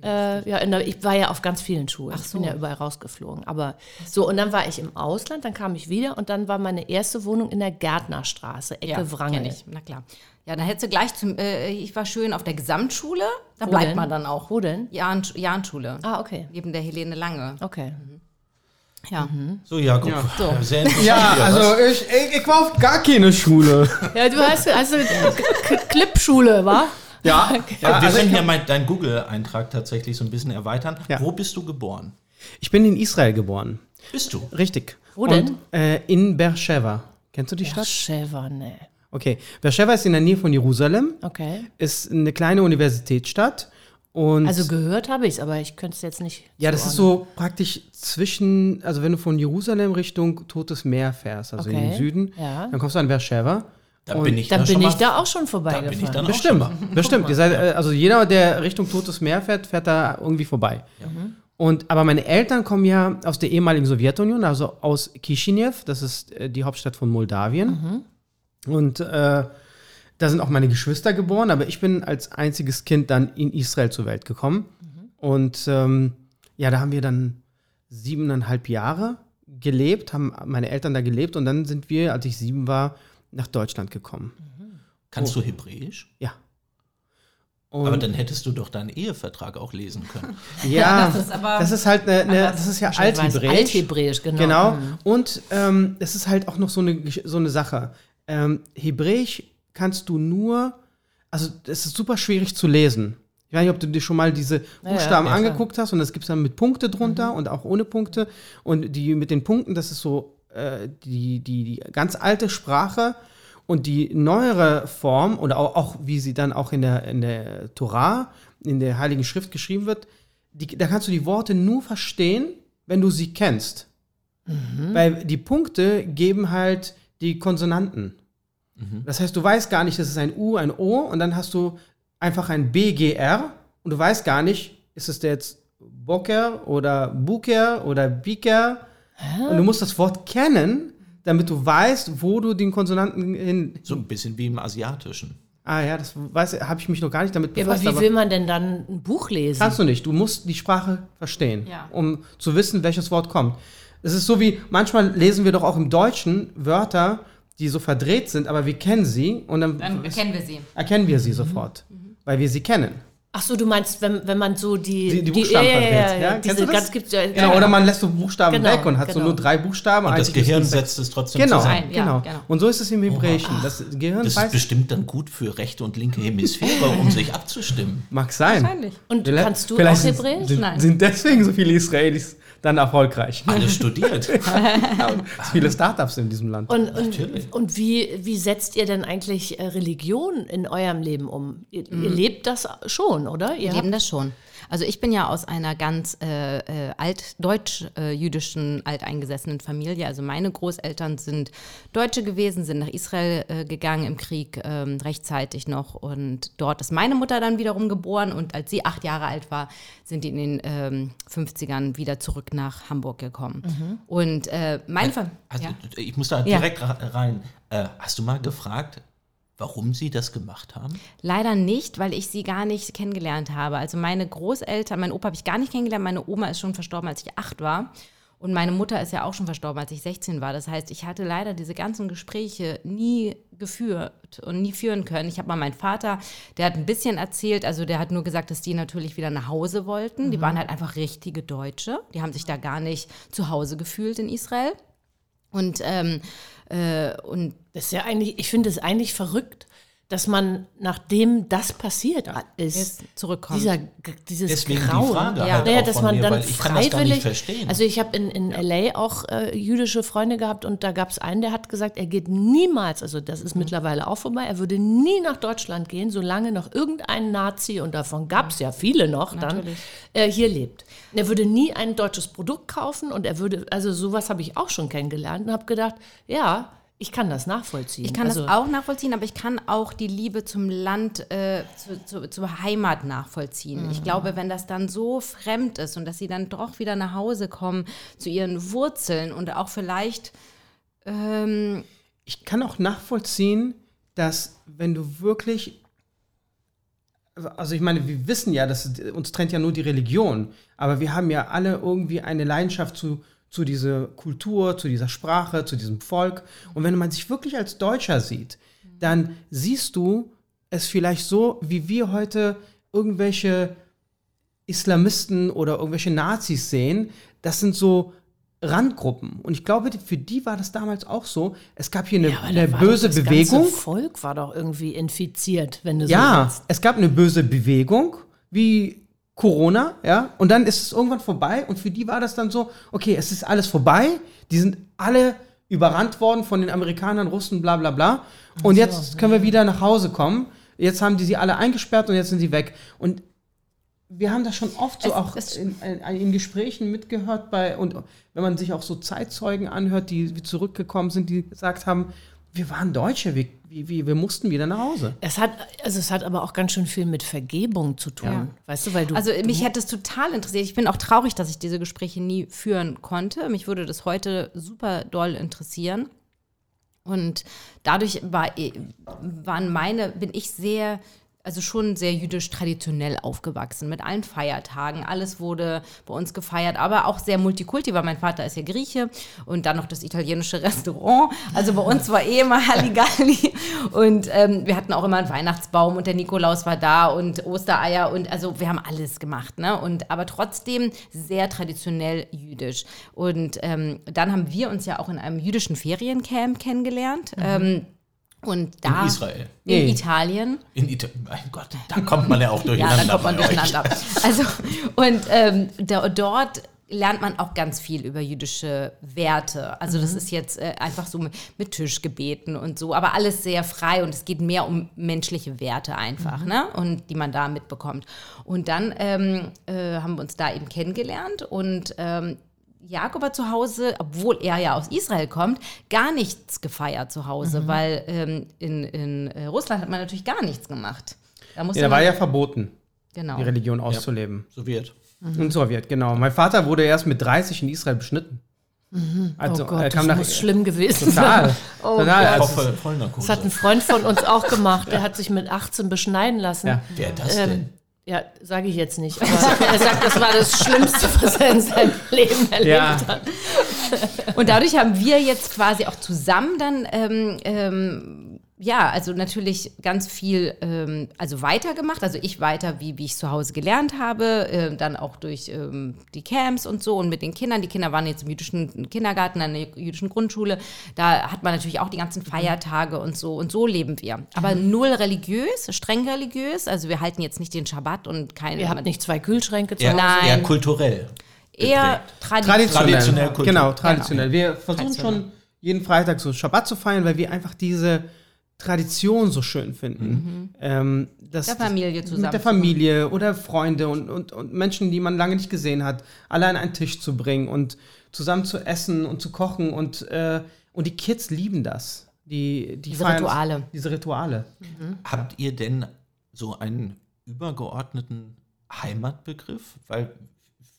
Äh, ja, in der, ich war ja auf ganz vielen Schulen. Ich bin
so.
ja überall rausgeflogen. Aber so, und dann war ich im Ausland, dann kam ich wieder und dann war meine erste Wohnung in der Gärtnerstraße, Ecke
Ja,
Wrangel.
kenn ich. Na klar. Ja, dann hättest du gleich zum, äh, ich war schön auf der Gesamtschule, da
Wo
bleibt
denn?
man dann auch.
Wo denn?
Jahn, Jahnschule.
Ah, okay.
Neben der Helene Lange.
Okay.
Ja.
So, Jakob.
So.
Sehr interessant.
Ja, also
was?
ich, ich, ich war auf gar keine Schule.
Ja, du hast, K- Clipschule, wa?
Ja, ja
Wir
also
können
ich,
ja mal deinen Google-Eintrag tatsächlich so ein bisschen erweitern.
Ja.
Wo bist du geboren?
ich bin in Israel geboren.
Bist du?
Richtig.
Wo denn?
Und, äh, in Beersheba. Kennst du die Stadt?
Sheva, ne.
Okay. Beersheba ist in der Nähe von Jerusalem.
Okay.
Ist eine kleine Universitätsstadt. Und
Also gehört habe ich es, aber ich könnte es jetzt nicht.
ja, das ist so praktisch zwischen, also wenn du von Jerusalem Richtung Totes Meer fährst, also in
Okay.
den Süden,
Ja.
dann kommst du an Beersheba.
Da
Und
bin ich da
bin
schon
ich
mal,
da auch schon
Da
vorbeigefahren.
bin ich dann auch
Bestimmt,
schon
bestimmt. Ihr seid, äh, also jeder, der Richtung Totes Meer fährt, fährt da irgendwie vorbei. Und aber meine Eltern kommen ja aus der ehemaligen Sowjetunion, also aus Chisinau, das ist äh, die Hauptstadt von Moldawien. Und äh, da sind auch meine Geschwister geboren, aber ich bin als einziges Kind dann in Israel zur Welt gekommen. Und ähm, ja, da haben wir dann siebeneinhalb Jahre gelebt, haben meine Eltern da gelebt und dann sind wir, als ich sieben war, nach Deutschland gekommen.
Kannst du Hebräisch?
Ja. Und
Aber dann hättest du doch deinen Ehevertrag auch lesen können.
Ja,
das ist aber
das ist halt eine, eine das ist ja Althebräisch.
Althebräisch, genau.
Genau. Und ähm, es ist halt auch noch so eine, so eine Sache. Ähm, Hebräisch kannst du nur, also es ist super schwierig zu lesen. Ich weiß nicht, ob du dir schon mal diese Buchstaben
ja, klar.
angeguckt hast und das gibt es dann mit Punkte drunter und auch ohne Punkte. Und die mit den Punkten, das ist so äh, die, die, die ganz alte Sprache und die neuere Form oder auch, auch wie sie dann auch in der, in der Torah, in der Heiligen Schrift geschrieben wird, die, da kannst du die Worte nur verstehen, wenn du sie kennst. Weil die Punkte geben halt die Konsonanten. Das heißt, du weißt gar nicht, das ist ein U, ein O und dann hast du einfach ein BGR und du weißt gar nicht, ist es jetzt Boker oder Buker oder Biker. Und du musst das Wort kennen, damit du weißt, wo du den Konsonanten hin.
So ein bisschen wie im Asiatischen.
Ah ja, das weiß, habe ich mich noch gar nicht damit
Ja, aber
befasst.
wie will man denn dann ein Buch lesen?
Kannst du nicht. Du musst die Sprache verstehen,
Ja.
um zu wissen, welches Wort kommt. Es ist so wie, manchmal lesen wir doch auch im Deutschen Wörter, die so verdreht sind, aber wir kennen sie und dann,
Dann erkennen wir sie.
erkennen wir sie sofort, weil wir sie kennen.
Ach so, du meinst, wenn, wenn man so die,
Die- die Buchstaben
ja, ja, ja,
ja?
ja,
Kennst
diese
du das?
ganz gibt's ja,
Genau, oder man lässt so Buchstaben
Genau,
weg und hat so
genau.
nur drei Buchstaben.
Und das Gehirn setzt es trotzdem
Genau,
zusammen.
Ein, ja,
genau.
genau.
Und so ist es im Hebräischen. Das Gehirn
Das ist bestimmt dann gut für rechte und linke Hemisphäre, um sich abzustimmen.
mag sein.
Wahrscheinlich.
Und
Vielleicht-
kannst du auch Hebräisch?
Sind,
Nein.
sind deswegen so viele Israelis dann erfolgreich.
Alles studiert.
viele Startups in diesem Land.
Und, und,
Natürlich.
und wie, wie setzt ihr denn eigentlich äh, Religion in eurem Leben um? Ihr,
Mhm.
ihr lebt das schon, oder? Ihr
Wir leben das schon. Also ich bin ja aus einer ganz äh, äh, altdeutsch-jüdischen, alteingesessenen Familie. Also meine Großeltern sind Deutsche gewesen, sind nach Israel äh, gegangen im Krieg ähm, rechtzeitig noch und dort ist meine Mutter dann wiederum geboren und als sie acht Jahre alt war, sind die in den ähm, 50ern wieder zurück nach Hamburg gekommen. Und äh, meine Familie...
Also,
ja.
Ich muss da
Ja.
direkt ra- rein. Äh, hast du mal gefragt, warum sie das gemacht haben?
Leider nicht, weil ich sie gar nicht kennengelernt habe. Also meine Großeltern, mein Opa habe ich gar nicht kennengelernt, meine Oma ist schon verstorben, als ich acht war. Und meine Mutter ist ja auch schon verstorben, als ich 16 war. Das heißt, ich hatte leider diese ganzen Gespräche nie geführt und nie führen können. Ich habe mal meinen Vater, der hat ein bisschen erzählt, also der hat nur gesagt, dass die natürlich wieder nach Hause wollten. Die waren halt einfach richtige Deutsche. Die haben sich da gar nicht zu Hause gefühlt in Israel. Und, ähm, äh, und
Das ist ja eigentlich, ich finde es eigentlich verrückt, dass man, nachdem das passiert ist,
jetzt zurückkommt.
dieser, dieses
Deswegen die
Grauen,
Frage
Ja.
halt auch
dass
von
man
mir,
dann
weil ich kann das
freiwillig,
gar nicht verstehen.
also ich habe in, in LA auch äh, jüdische Freunde gehabt und da gab es einen, der hat gesagt, er geht niemals, also das
Mhm.
ist mittlerweile auch vorbei, er würde nie nach Deutschland gehen, solange noch irgendein Nazi, und davon gab es ja viele noch dann, äh, hier lebt. Und er würde nie ein deutsches Produkt kaufen und er würde, also sowas habe ich auch schon kennengelernt und habe gedacht, ja, ich kann das nachvollziehen.
Ich kann
also,
das auch nachvollziehen, aber ich kann auch die Liebe zum Land, äh, zu, zu, zur Heimat nachvollziehen. Ich glaube, wenn das dann so fremd ist und dass sie dann doch wieder nach Hause kommen zu ihren Wurzeln und auch vielleicht, ähm,
ich kann auch nachvollziehen, dass wenn du wirklich, also ich meine, wir wissen ja, dass uns trennt ja nur die Religion, aber wir haben ja alle irgendwie eine Leidenschaft zu, zu dieser Kultur, zu dieser Sprache, zu diesem Volk. Und wenn man sich wirklich als Deutscher sieht, dann siehst du es vielleicht so, wie wir heute irgendwelche Islamisten oder irgendwelche Nazis sehen. Das sind so Randgruppen. Und ich glaube, für die war das damals auch so. Es gab hier eine,
aber
eine böse
das
Bewegung.
ganze Volk war doch irgendwie infiziert, wenn du so
Ja, es gab eine böse Bewegung, wie Corona, ja, und dann ist es irgendwann vorbei und für die war das dann so, okay, es ist alles vorbei, die sind alle überrannt worden von den Amerikanern, Russen, bla bla bla. Und jetzt können wir wieder nach Hause kommen, jetzt haben die sie alle eingesperrt und jetzt sind sie weg. Und wir haben das schon oft so
Es-
auch
es-
in, in, in Gesprächen mitgehört bei und wenn man sich auch so Zeitzeugen anhört, die zurückgekommen sind, die gesagt haben, wir waren Deutsche, wir, wir, wir mussten wieder nach Hause.
Es hat, also es hat aber auch ganz schön viel mit Vergebung zu tun.
Ja.
Weißt du, weil du.
also mich hätte es total interessiert. Ich bin auch traurig, dass ich diese Gespräche nie führen konnte. Mich würde das heute super doll interessieren. Und dadurch war, waren meine, bin ich sehr, also schon sehr jüdisch traditionell aufgewachsen, mit allen Feiertagen. Alles wurde bei uns gefeiert, aber auch sehr multikulti, weil mein Vater ist ja Grieche und dann noch das italienische Restaurant. Also bei uns war eh immer Halligalli und ähm, wir hatten auch immer einen Weihnachtsbaum und der Nikolaus war da und Ostereier und also wir haben alles gemacht, ne? Und aber trotzdem sehr traditionell jüdisch. Und ähm, dann haben wir uns ja auch in einem jüdischen Feriencamp kennengelernt. Ähm, und da
In Israel.
in
Nee.
Italien.
In Italien. Mein Gott, da kommt man ja auch
Ja,
durcheinander.
da kommt man durcheinander. Also, und ähm, da, dort lernt man auch ganz viel über jüdische Werte. Also das ist jetzt äh, einfach so mit, mit Tischgebeten und so, aber alles sehr frei und es geht mehr um menschliche Werte einfach, ne? Und die man da mitbekommt. Und dann ähm, äh, haben wir uns da eben kennengelernt und ähm, Jakob hat zu Hause, obwohl er ja aus Israel kommt, gar nichts gefeiert zu Hause, weil ähm, in, in äh, Russland hat man natürlich gar nichts gemacht. Da
Ja, da war ja verboten,
genau.
die Religion auszuleben.
So wird.
In Sowjet, genau. Mein Vater wurde erst mit 30 in Israel beschnitten. Also
oh Gott,
er kam
das
nach
muss schlimm gewesen
total,
sein. Oh
total. Also,
voll, Vollnarkose.
Das hat ein Freund von uns auch gemacht. Der hat sich mit 18 beschneiden lassen.
Ja.
Wer das
Ähm,
denn?
Ja, sage ich jetzt nicht. Aber er sagt, das war das Schlimmste, was er in seinem Leben erlebt
Ja.
hat.
Und dadurch haben wir jetzt quasi auch zusammen dann, ähm, ähm, ja, also natürlich ganz viel, ähm, also weitergemacht. Also ich weiter, wie, wie ich zu Hause gelernt habe, ähm, dann auch durch ähm, die Camps und so und mit den Kindern. Die Kinder waren jetzt im jüdischen Kindergarten, an der jüdischen Grundschule. Da hat man natürlich auch die ganzen Feiertage und so. Und so leben wir. Aber null religiös, streng religiös. Also wir halten jetzt nicht den Schabbat und kein.
Ihr habt nicht zwei Kühlschränke zu
Eher,
Hause.
Nein.
eher kulturell.
eher traditionell.
traditionell. Genau, traditionell. Wir versuchen
Traditionell.
schon jeden Freitag so Schabbat zu feiern, weil wir einfach diese Tradition so schön finden. Ähm, das,
Der Familie zusammen
Mit der. Familie oder Freunde und, und, und Menschen, die man lange nicht gesehen hat, alle an einen Tisch zu bringen und zusammen zu essen und zu kochen. Und, äh, und die Kids lieben das. Die, die
Diese
feiern-
Rituale.
Diese Rituale.
Habt ihr denn so einen übergeordneten Heimatbegriff? Weil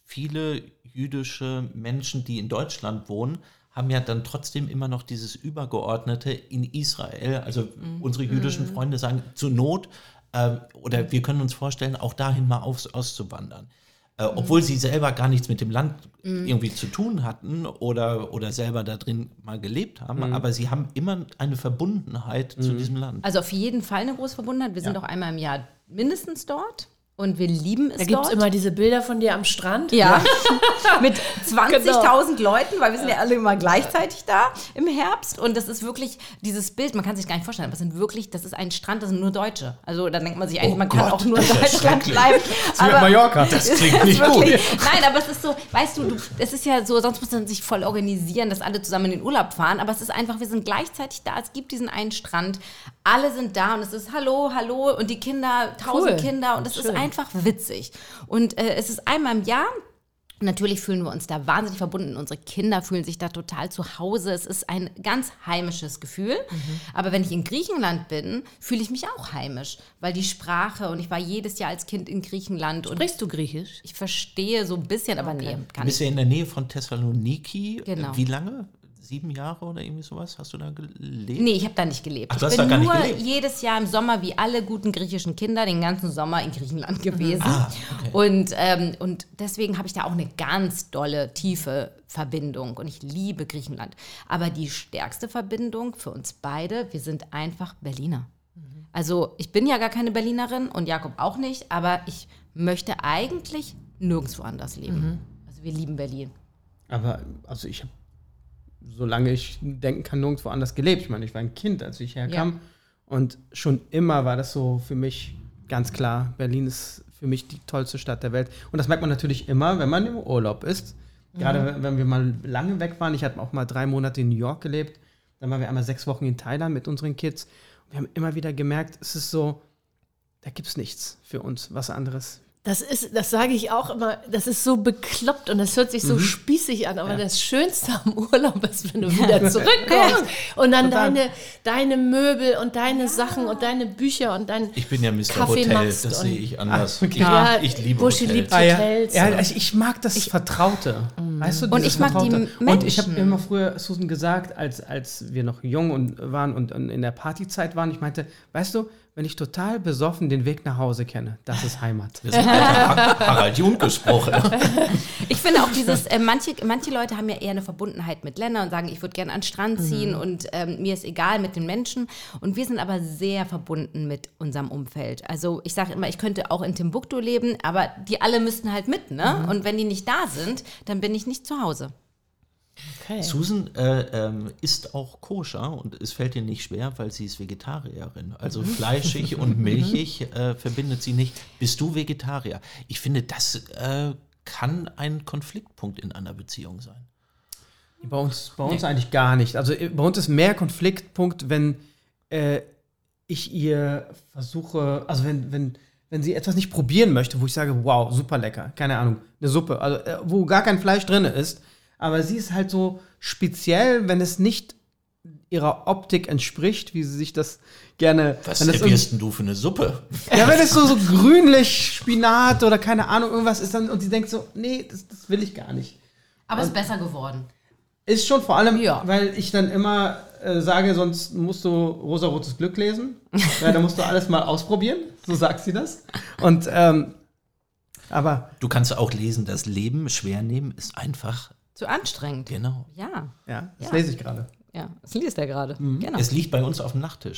viele jüdische Menschen, die in Deutschland wohnen, haben ja dann trotzdem immer noch dieses Übergeordnete in Israel. Also unsere jüdischen Freunde sagen, zur Not, äh, oder wir können uns vorstellen, auch dahin mal aus, auszuwandern. Äh, obwohl sie selber gar nichts mit dem Land irgendwie zu tun hatten oder, oder selber da drin mal gelebt haben, aber sie haben immer eine Verbundenheit zu diesem Land.
Also auf jeden Fall eine große Verbundenheit. Wir sind auch einmal im Jahr mindestens dort und wir lieben es
Da gibt es immer diese Bilder von dir am Strand.
ja, mit 20.000
Genau.
Leuten, weil wir sind ja alle immer gleichzeitig da im Herbst. Und das ist wirklich dieses Bild, man kann sich gar nicht vorstellen, aber es sind wirklich, das ist ein Strand, das sind nur Deutsche. Also da denkt man sich eigentlich,
Oh
man kann
Gott,
auch nur in
ja
Deutschland bleiben.
Das ist wie auf Mallorca.
Das klingt
ist
nicht
wirklich-
gut.
Nein, aber es ist so, weißt du, es ist ja so, sonst muss man sich voll organisieren, dass alle zusammen in den Urlaub fahren. Aber es ist einfach, wir sind gleichzeitig da. Es gibt diesen einen Strand. Alle sind da und es ist Hallo, Hallo und die Kinder, tausend
Cool.
Kinder und es ist
Schön.
Einfach witzig. Und äh, es ist einmal im Jahr. Natürlich fühlen wir uns da wahnsinnig verbunden. Unsere Kinder fühlen sich da total zu Hause. Es ist ein ganz heimisches Gefühl. Aber wenn ich in Griechenland bin, fühle ich mich auch heimisch, weil die Sprache und ich war jedes Jahr als Kind in Griechenland und
Sprichst du Griechisch?
ich verstehe so ein bisschen, aber nee,
Du
kann
bist
ich.
ja in der Nähe von Thessaloniki.
Genau.
Wie lange? Sieben Jahre oder irgendwie sowas? Hast du da gelebt?
Nee, ich habe da nicht gelebt.
Ach, du
ich
hast
bin
da gar nicht
nur
gelebt?
jedes Jahr im Sommer, wie alle guten griechischen Kinder, den ganzen Sommer in Griechenland gewesen.
Ah, okay.
und, ähm, und deswegen habe ich da auch eine ganz dolle, tiefe Verbindung. Und ich liebe Griechenland. Aber die stärkste Verbindung für uns beide, wir sind einfach Berliner. Also ich bin ja gar keine Berlinerin und Jakob auch nicht, aber ich möchte eigentlich nirgendwo anders leben. Also wir lieben Berlin.
Aber also ich habe, solange ich denken kann, nirgendwo anders gelebt. Ich meine, ich war ein Kind, als ich herkam. Und schon immer war das so für mich ganz klar, Berlin ist für mich die tollste Stadt der Welt. Und das merkt man natürlich immer, wenn man im Urlaub ist. Gerade wenn- wenn wir mal lange weg waren. Ich hatte auch mal drei Monate in New York gelebt. Dann waren wir einmal sechs Wochen in Thailand mit unseren Kids. Und wir haben immer wieder gemerkt, es ist so, da gibt es nichts für uns, was anderes.
Das ist, das sage ich auch immer, das ist so bekloppt und das hört sich so
Mhm.
spießig an, aber das Schönste am Urlaub ist, wenn du wieder zurückkommst und dann
Total.
deine, deine Möbel und deine Sachen und deine Bücher und dein
Ich bin ja Mr.
Kaffee
Hotel, das
und-
sehe ich anders. Ich,
Ja,
ich liebe
Buschi
Hotels.
liebt Hotels.
ja, also ich mag das Vertraute. Weißt du,
Und ich mag die
Vertraute. Und ich habe
Menschen.
immer früher Susan gesagt, als, als wir noch jung und waren und, und in der Partyzeit waren, ich meinte, weißt du, wenn ich total besoffen den Weg nach Hause kenne, das ist Heimat.
Wir sind alter Harald Jun gesprochen.
Ich finde auch dieses, äh, manche, manche Leute haben ja eher eine Verbundenheit mit Ländern und sagen, ich würde gerne an den Strand ziehen und ähm, mir ist egal mit den Menschen. Und wir sind aber sehr verbunden mit unserem Umfeld. Also ich sage immer, ich könnte auch in Timbuktu leben, aber die alle müssten halt mit, ne? Und wenn die nicht da sind, dann bin ich nicht zu Hause.
Okay.
Susan äh, ähm, ist auch koscher und es fällt ihr nicht schwer, weil sie ist Vegetarierin. Also fleischig und milchig äh, verbindet sie nicht. Bist du Vegetarier? Ich finde, das äh, kann ein Konfliktpunkt in einer Beziehung sein.
Bei uns, bei uns eigentlich gar nicht. Also äh, bei uns ist mehr Konfliktpunkt, wenn äh, ich ihr versuche, also wenn, wenn, wenn sie etwas nicht probieren möchte, wo ich sage, wow, super lecker, keine Ahnung, eine Suppe, also äh, wo gar kein Fleisch drin ist, aber sie ist halt so speziell, wenn es nicht ihrer Optik entspricht, wie sie sich das gerne.
Was servierst denn du für eine Suppe?
ja, wenn es so, so grünlich, Spinat oder keine Ahnung, irgendwas ist dann und sie denkt so, nee, das, das will ich gar nicht.
Aber es ist besser geworden.
Ist schon vor allem,
Ja.
weil ich dann immer äh, sage, sonst musst du rosarotes Glück lesen. ja, da musst du alles mal ausprobieren. So sagt sie das. Und ähm, aber
Du kannst auch lesen, das Leben schwer nehmen ist einfach.
Zu anstrengend.
Genau.
Ja,
ja, das
Ja.
lese ich gerade.
ja, das liest er gerade. Genau.
Es liegt bei uns auf dem Nachttisch.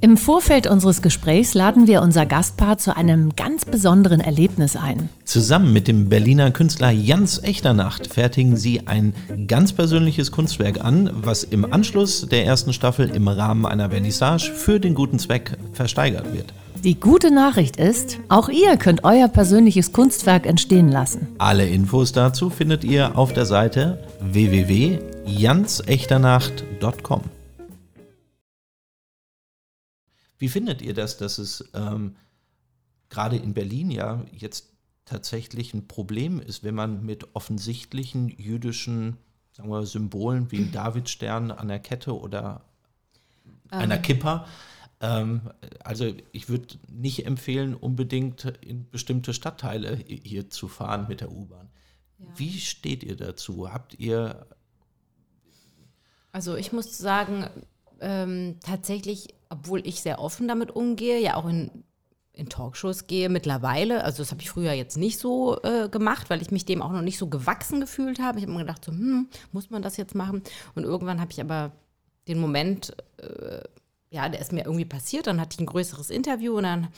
Im Vorfeld unseres Gesprächs laden wir unser Gastpaar zu einem ganz besonderen Erlebnis ein.
Zusammen mit dem Berliner Künstler Jans Echternacht fertigen sie ein ganz persönliches Kunstwerk an, was im Anschluss der ersten Staffel im Rahmen einer Vernissage für den guten Zweck versteigert wird.
Die gute Nachricht ist, auch ihr könnt euer persönliches Kunstwerk entstehen lassen.
Alle Infos dazu findet ihr auf der Seite www.jansechternach.com. Wie findet ihr das, dass es ähm, gerade in Berlin ja jetzt tatsächlich ein Problem ist, wenn man mit offensichtlichen jüdischen sagen wir, Symbolen wie ein Davidstern an der Kette oder einer Kippa ähm, also ich würde nicht empfehlen, unbedingt in bestimmte Stadtteile hier zu fahren mit der U-Bahn. Wie steht ihr dazu? Habt ihr
Also ich muss sagen, ähm, tatsächlich, obwohl ich sehr offen damit umgehe, ja auch in, in Talkshows gehe mittlerweile, also das habe ich früher jetzt nicht so äh, gemacht, weil ich mich dem auch noch nicht so gewachsen gefühlt habe. Ich habe mir gedacht, so, hm, muss man das jetzt machen? Und irgendwann habe ich aber den Moment, äh, ja, der ist mir irgendwie passiert, dann hatte ich ein größeres Interview und dann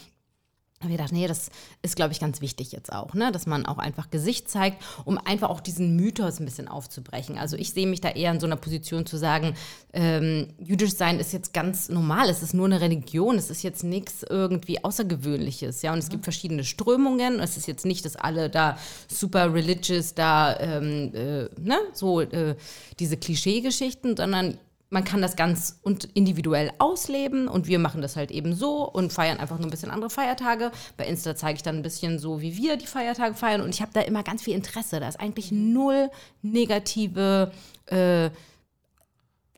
habe ich gedacht, nee, das ist, glaube ich, ganz wichtig jetzt auch, ne? dass man auch einfach Gesicht zeigt, um einfach auch diesen Mythos ein bisschen aufzubrechen. Also ich sehe mich da eher in so einer Position zu sagen, ähm, jüdisch sein ist jetzt ganz normal, es ist nur eine Religion, es ist jetzt nichts irgendwie Außergewöhnliches, ja, und es gibt verschiedene Strömungen, es ist jetzt nicht, dass alle da super religious, da, ähm, äh, ne, so äh, diese Klischeegeschichten, sondern man kann das ganz und individuell ausleben und wir machen das halt eben so und feiern einfach nur ein bisschen andere Feiertage. Bei Insta zeige ich dann ein bisschen so, wie wir die Feiertage feiern und ich habe da immer ganz viel Interesse. Da ist eigentlich null negative äh,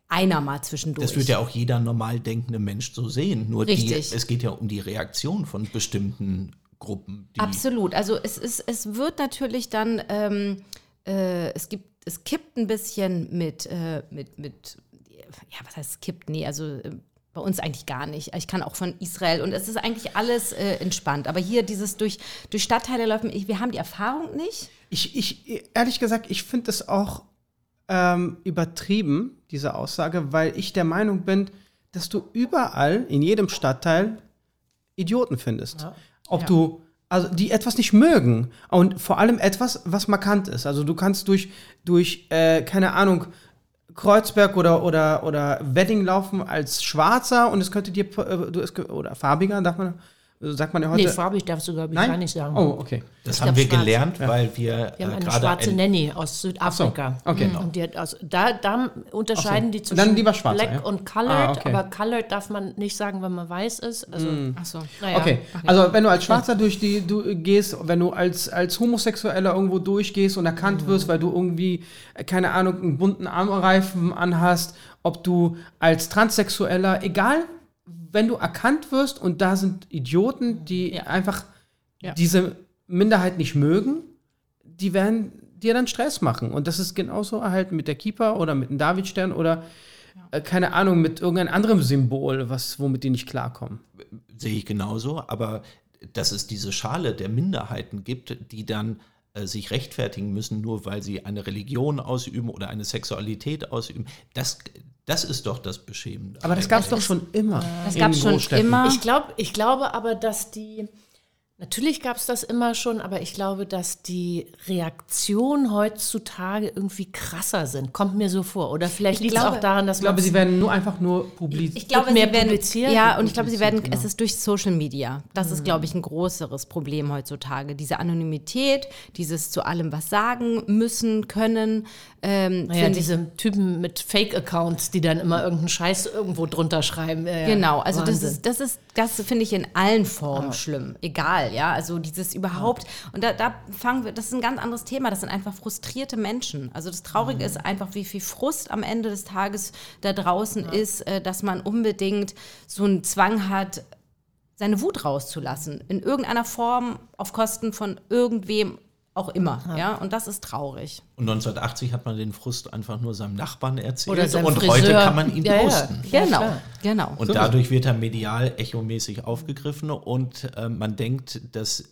einer mal zwischendurch.
Das wird ja auch jeder normal denkende Mensch so sehen. Nur die,
Richtig.
es geht ja um die Reaktion von bestimmten Gruppen. Die
Absolut. Also es, ist, es wird natürlich dann, ähm, äh, es gibt, es kippt ein bisschen mit, äh, mit, mit, ja, was heißt es kippt? Nee, also äh, bei uns eigentlich gar nicht. Ich kann auch von Israel und es ist eigentlich alles äh, entspannt. Aber hier dieses durch, durch Stadtteile laufen, ich, wir haben die Erfahrung nicht.
Ich, ich, ehrlich gesagt, ich finde es auch ähm, übertrieben, diese Aussage, weil ich der Meinung bin, dass du überall, in jedem Stadtteil, Idioten findest. Ob du, also die etwas nicht mögen und vor allem etwas, was markant ist. Also du kannst durch, durch äh, keine Ahnung, Kreuzberg oder, oder, oder Wedding laufen als Schwarzer und es könnte dir, äh, du, es, oder farbiger, sagt man, sagt man ja heute.
Nee, farbig darfst du, glaube ich,
Nein?
gar nicht sagen.
Oh, okay.
das
Ich
haben wir
schwarz.
gelernt, weil wir,
Wir haben
äh,
eine schwarze
ein,
Nanny aus Südafrika.
Ach so, okay.
Mhm. Und die hat aus, da, da unterscheiden
so.
die
Und
zwischen
dann lieber schwarzer,
Black
ja?
und Colored,
Ah, okay.
aber Colored darf man nicht sagen, wenn man weiß ist. Also,
Ach so.
naja.
Okay, also wenn du als Schwarzer durch die du gehst, wenn du als, als Homosexueller irgendwo durchgehst und erkannt wirst, weil du irgendwie, äh, keine Ahnung, einen bunten Armreifen anhast, ob du als Transsexueller, egal, wenn du erkannt wirst und da sind Idioten, die einfach
Ja.
diese Minderheit nicht mögen, die werden dir dann Stress machen. Und das ist genauso halt mit der Keeper oder mit dem Davidstern oder äh, keine Ahnung, mit irgendeinem anderen Symbol, was, womit die nicht klarkommen.
sehe ich genauso, aber dass es diese Schale der Minderheiten gibt, die dann sich rechtfertigen müssen, nur weil sie eine Religion ausüben oder eine Sexualität ausüben, das, das ist doch das Beschämende.
Aber das gab es doch schon immer.
Das gab es schon immer.
Ich, glaub, ich glaube aber, dass die, natürlich gab es das immer schon, aber ich glaube, dass die Reaktionen heutzutage irgendwie krasser sind. Kommt mir so vor. Oder vielleicht liegt es auch daran, dass
Ich glaube, sie werden nur einfach nur publiziert.
Ich glaube,
mehr
sie werden,
publiziert.
ja, und ich glaube, sie werden,
Publiziert,
es ist durch Social Media. Das ist, glaube ich, ein größeres Problem heutzutage. Diese Anonymität, dieses zu allem was sagen müssen, können. Ähm,
Naja,
finde ich-
diese Typen mit Fake-Accounts, die dann immer irgendeinen Scheiß irgendwo drunter schreiben. Ja.
Genau, also das
Wahnsinn.
ist, das ist, das finde ich in allen Formen schlimm. Egal, ja. Also dieses überhaupt, und da, da fangen wir, das ist ein ganz anderes Thema. Das sind einfach frustrierte Menschen. Also das Traurige ist einfach, wie viel Frust am Ende des Tages da draußen ist, äh, dass man unbedingt so einen Zwang hat, seine Wut rauszulassen. In irgendeiner Form auf Kosten von irgendwem auch immer. Ja, und das ist traurig.
Und 1980 hat man den Frust einfach nur seinem Nachbarn erzählt
Oder seinem
und
Friseur.
heute kann man ihn
Ja, ja.
posten.
Ja,
genau, genau.
Und dadurch wird er medial echomäßig aufgegriffen und äh, man denkt, dass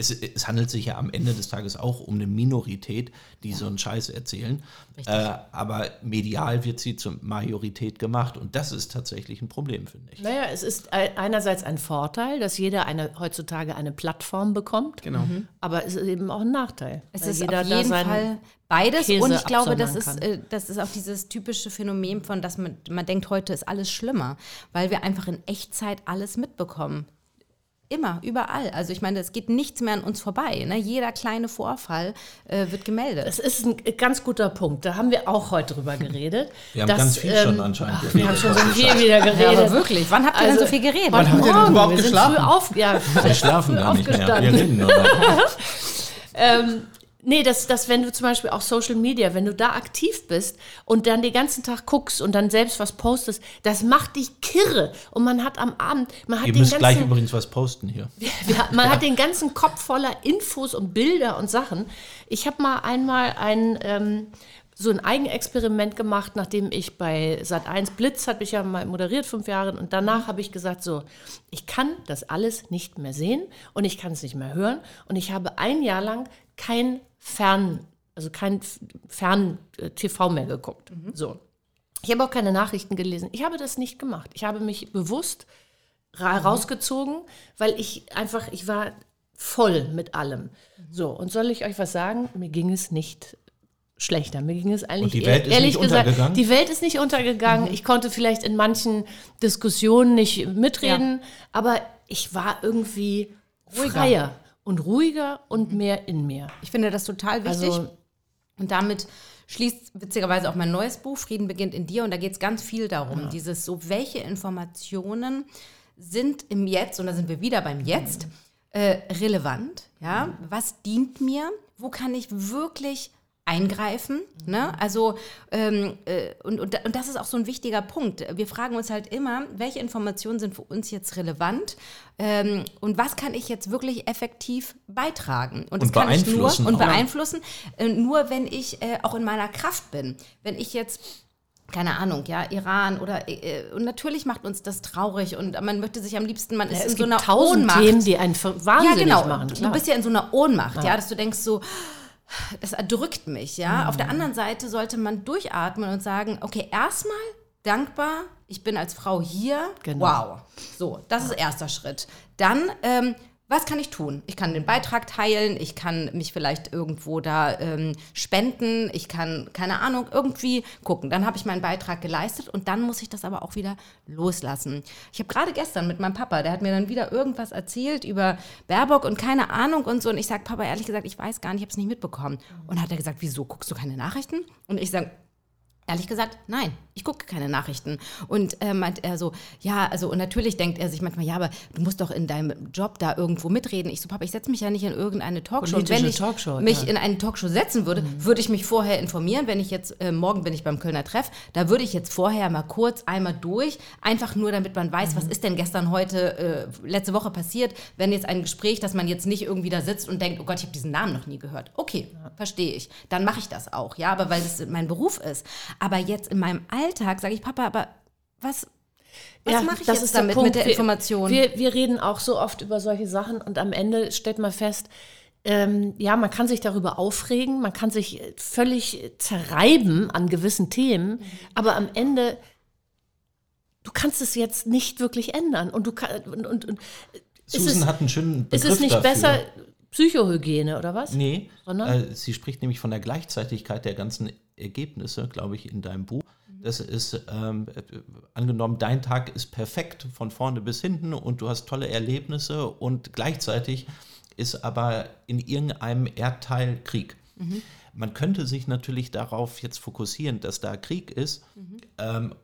es, es handelt sich ja am Ende des Tages auch um eine Minorität, die so einen Scheiß erzählen. Äh, aber medial wird sie zur Majorität gemacht und das ist tatsächlich ein Problem, finde ich.
Naja, es ist ei- einerseits ein Vorteil, dass jeder eine, heutzutage eine Plattform bekommt.
Genau.
Aber es ist eben auch ein Nachteil.
Es ist
jeder
auf
da
jeden Fall beides
Käse
und ich glaube, das ist, äh, das ist auch dieses typische Phänomen von, dass man, man denkt, heute ist alles schlimmer, weil wir einfach in Echtzeit alles mitbekommen. Immer, überall. Also ich meine, es geht nichts mehr an uns vorbei. Ne? Jeder kleine Vorfall äh, wird gemeldet.
Das ist ein ganz guter Punkt. Da haben wir auch heute drüber geredet.
Wir haben
dass,
ganz viel
ähm,
schon anscheinend
ach, Wir haben schon so viel wieder
Ja,
geredet.
aber wirklich, wann habt ihr denn so viel geredet?
Wann
habt ihr denn überhaupt
wir sind
geschlafen?
Früh auf, ja,
Wir schlafen gar nicht mehr. Wir reden nur noch.
Ähm, nee, dass, dass wenn du zum Beispiel auch Social Media, wenn du da aktiv bist und dann den ganzen Tag guckst und dann selbst was postest, das macht dich kirre. Und man hat am Abend, man hat
Ihr
den
müsst gleich
ganzen,
übrigens was posten hier.
ja, man hat den ganzen Kopf voller Infos und Bilder und Sachen. Ich habe mal einmal ein ähm, so ein Eigenexperiment gemacht, nachdem ich bei Sat1 Blitz habe ich ja mal moderiert fünf Jahre und danach habe ich gesagt so, ich kann das alles nicht mehr sehen und ich kann es nicht mehr hören und ich habe ein Jahr lang kein Fern, also kein Fern-TV mehr geguckt. So. Ich habe auch keine Nachrichten gelesen. Ich habe das nicht gemacht. Ich habe mich bewusst ra rausgezogen, weil ich einfach, ich war voll mit allem. So, und soll ich euch was sagen? Mir ging es nicht schlechter. Mir ging es eigentlich
die Welt ist
ehrlich
nicht
gesagt,
untergegangen?
die Welt ist nicht untergegangen. Ich konnte vielleicht in manchen Diskussionen nicht mitreden, aber ich war irgendwie freier und ruhiger und mehr in mir.
Ich finde das total wichtig.
Also-
und damit schließt witzigerweise auch mein neues Buch, Frieden beginnt in dir. Und da geht es ganz viel darum, dieses so, welche Informationen sind im Jetzt, und da sind wir wieder beim Jetzt, äh, relevant. Ja? Was dient mir? Wo kann ich wirklich eingreifen. Ne? Also, ähm, äh, und, und, und das ist auch so ein wichtiger Punkt. Wir fragen uns halt immer, welche Informationen sind für uns jetzt relevant ähm, und was kann ich jetzt wirklich effektiv beitragen. das
Und
kann ich
beeinflussen
nur, und
auch.
beeinflussen, äh, nur wenn ich äh, auch in meiner Kraft bin. Wenn ich jetzt keine Ahnung, ja, Iran oder äh, und natürlich macht uns das traurig und man möchte sich am liebsten, man ist
Ja,
in
es
so einer Ohnmacht.
Themen, die einen wahnsinnig
ja, genau.
machen.
Du
Klar.
bist ja in so einer Ohnmacht, ja, dass du denkst so, das erdrückt mich, ja. Auf der
Mhm.
anderen Seite sollte man durchatmen und sagen, okay, erstmal dankbar, ich bin als Frau hier,
Genau.
wow. So, das ist erster Schritt. Dann, ähm, was kann ich tun? Ich kann den Beitrag teilen, ich kann mich vielleicht irgendwo da ähm, spenden, ich kann, keine Ahnung, irgendwie gucken. Dann habe ich meinen Beitrag geleistet und dann muss ich das aber auch wieder loslassen. Ich habe gerade gestern mit meinem Papa, der hat mir dann wieder irgendwas erzählt über Baerbock und keine Ahnung und so. Und ich sage, Papa, ehrlich gesagt, ich weiß gar nicht, ich habe es nicht mitbekommen. Und hat er gesagt, wieso guckst du keine Nachrichten? Und ich sage, Ehrlich gesagt, nein, ich gucke keine Nachrichten. Und äh, meint er so, ja, also und natürlich denkt er sich manchmal, ja, aber du musst doch in deinem Job da irgendwo mitreden. Ich so, Papa, ich setze mich ja nicht in irgendeine Talkshow. Und wenn ich
Talkshow,
mich
ja.
in eine Talkshow setzen würde, würde ich mich vorher informieren. Wenn ich jetzt, äh, morgen bin ich beim Kölner Treff, da würde ich jetzt vorher mal kurz einmal durch, einfach nur, damit man weiß, was ist denn gestern, heute, äh, letzte Woche passiert, wenn jetzt ein Gespräch, dass man jetzt nicht irgendwie da sitzt und denkt, oh Gott, ich habe diesen Namen noch nie gehört. Okay, verstehe ich. Dann mache ich das auch, ja, aber weil es mein Beruf ist. Aber jetzt in meinem Alltag sage ich, Papa, aber was, was
Ja,
mache ich
das
jetzt
ist der
damit
Punkt.
mit der
Wir-
Information?
Wir, wir reden auch so oft über solche Sachen und am Ende stellt man fest, ähm, ja, man kann sich darüber aufregen, man kann sich äh, völlig zerreiben an gewissen Themen,
Mhm.
aber am Ende, du kannst es jetzt nicht wirklich ändern. Und du kann, und, und, und ist
Susan
es,
hat einen schönen
ist
Begriff
es nicht
dafür.
besser Psychohygiene oder was?
Nee,
Sondern?
äh, sie spricht nämlich von der Gleichzeitigkeit der ganzen Ergebnisse, glaube ich, in deinem Buch. Das ist, ähm, äh, angenommen, dein Tag ist perfekt von vorne bis hinten und du hast tolle Erlebnisse und gleichzeitig ist aber in irgendeinem Erdteil Krieg. Man könnte sich natürlich darauf jetzt fokussieren, dass da Krieg ist. Ähm,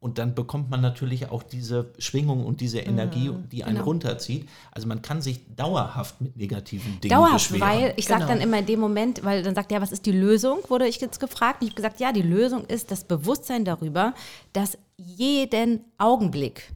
und dann bekommt man natürlich auch diese Schwingung und diese Energie, die einen
genau.
runterzieht. Also man kann sich dauerhaft mit negativen Dingen
Dauerhaft,
beschweren.
weil ich sage
Genau.
dann immer in dem Moment, weil dann sagt er, was ist die Lösung, wurde ich jetzt gefragt. Und ich habe gesagt, ja, die Lösung ist das Bewusstsein darüber, dass jeden Augenblick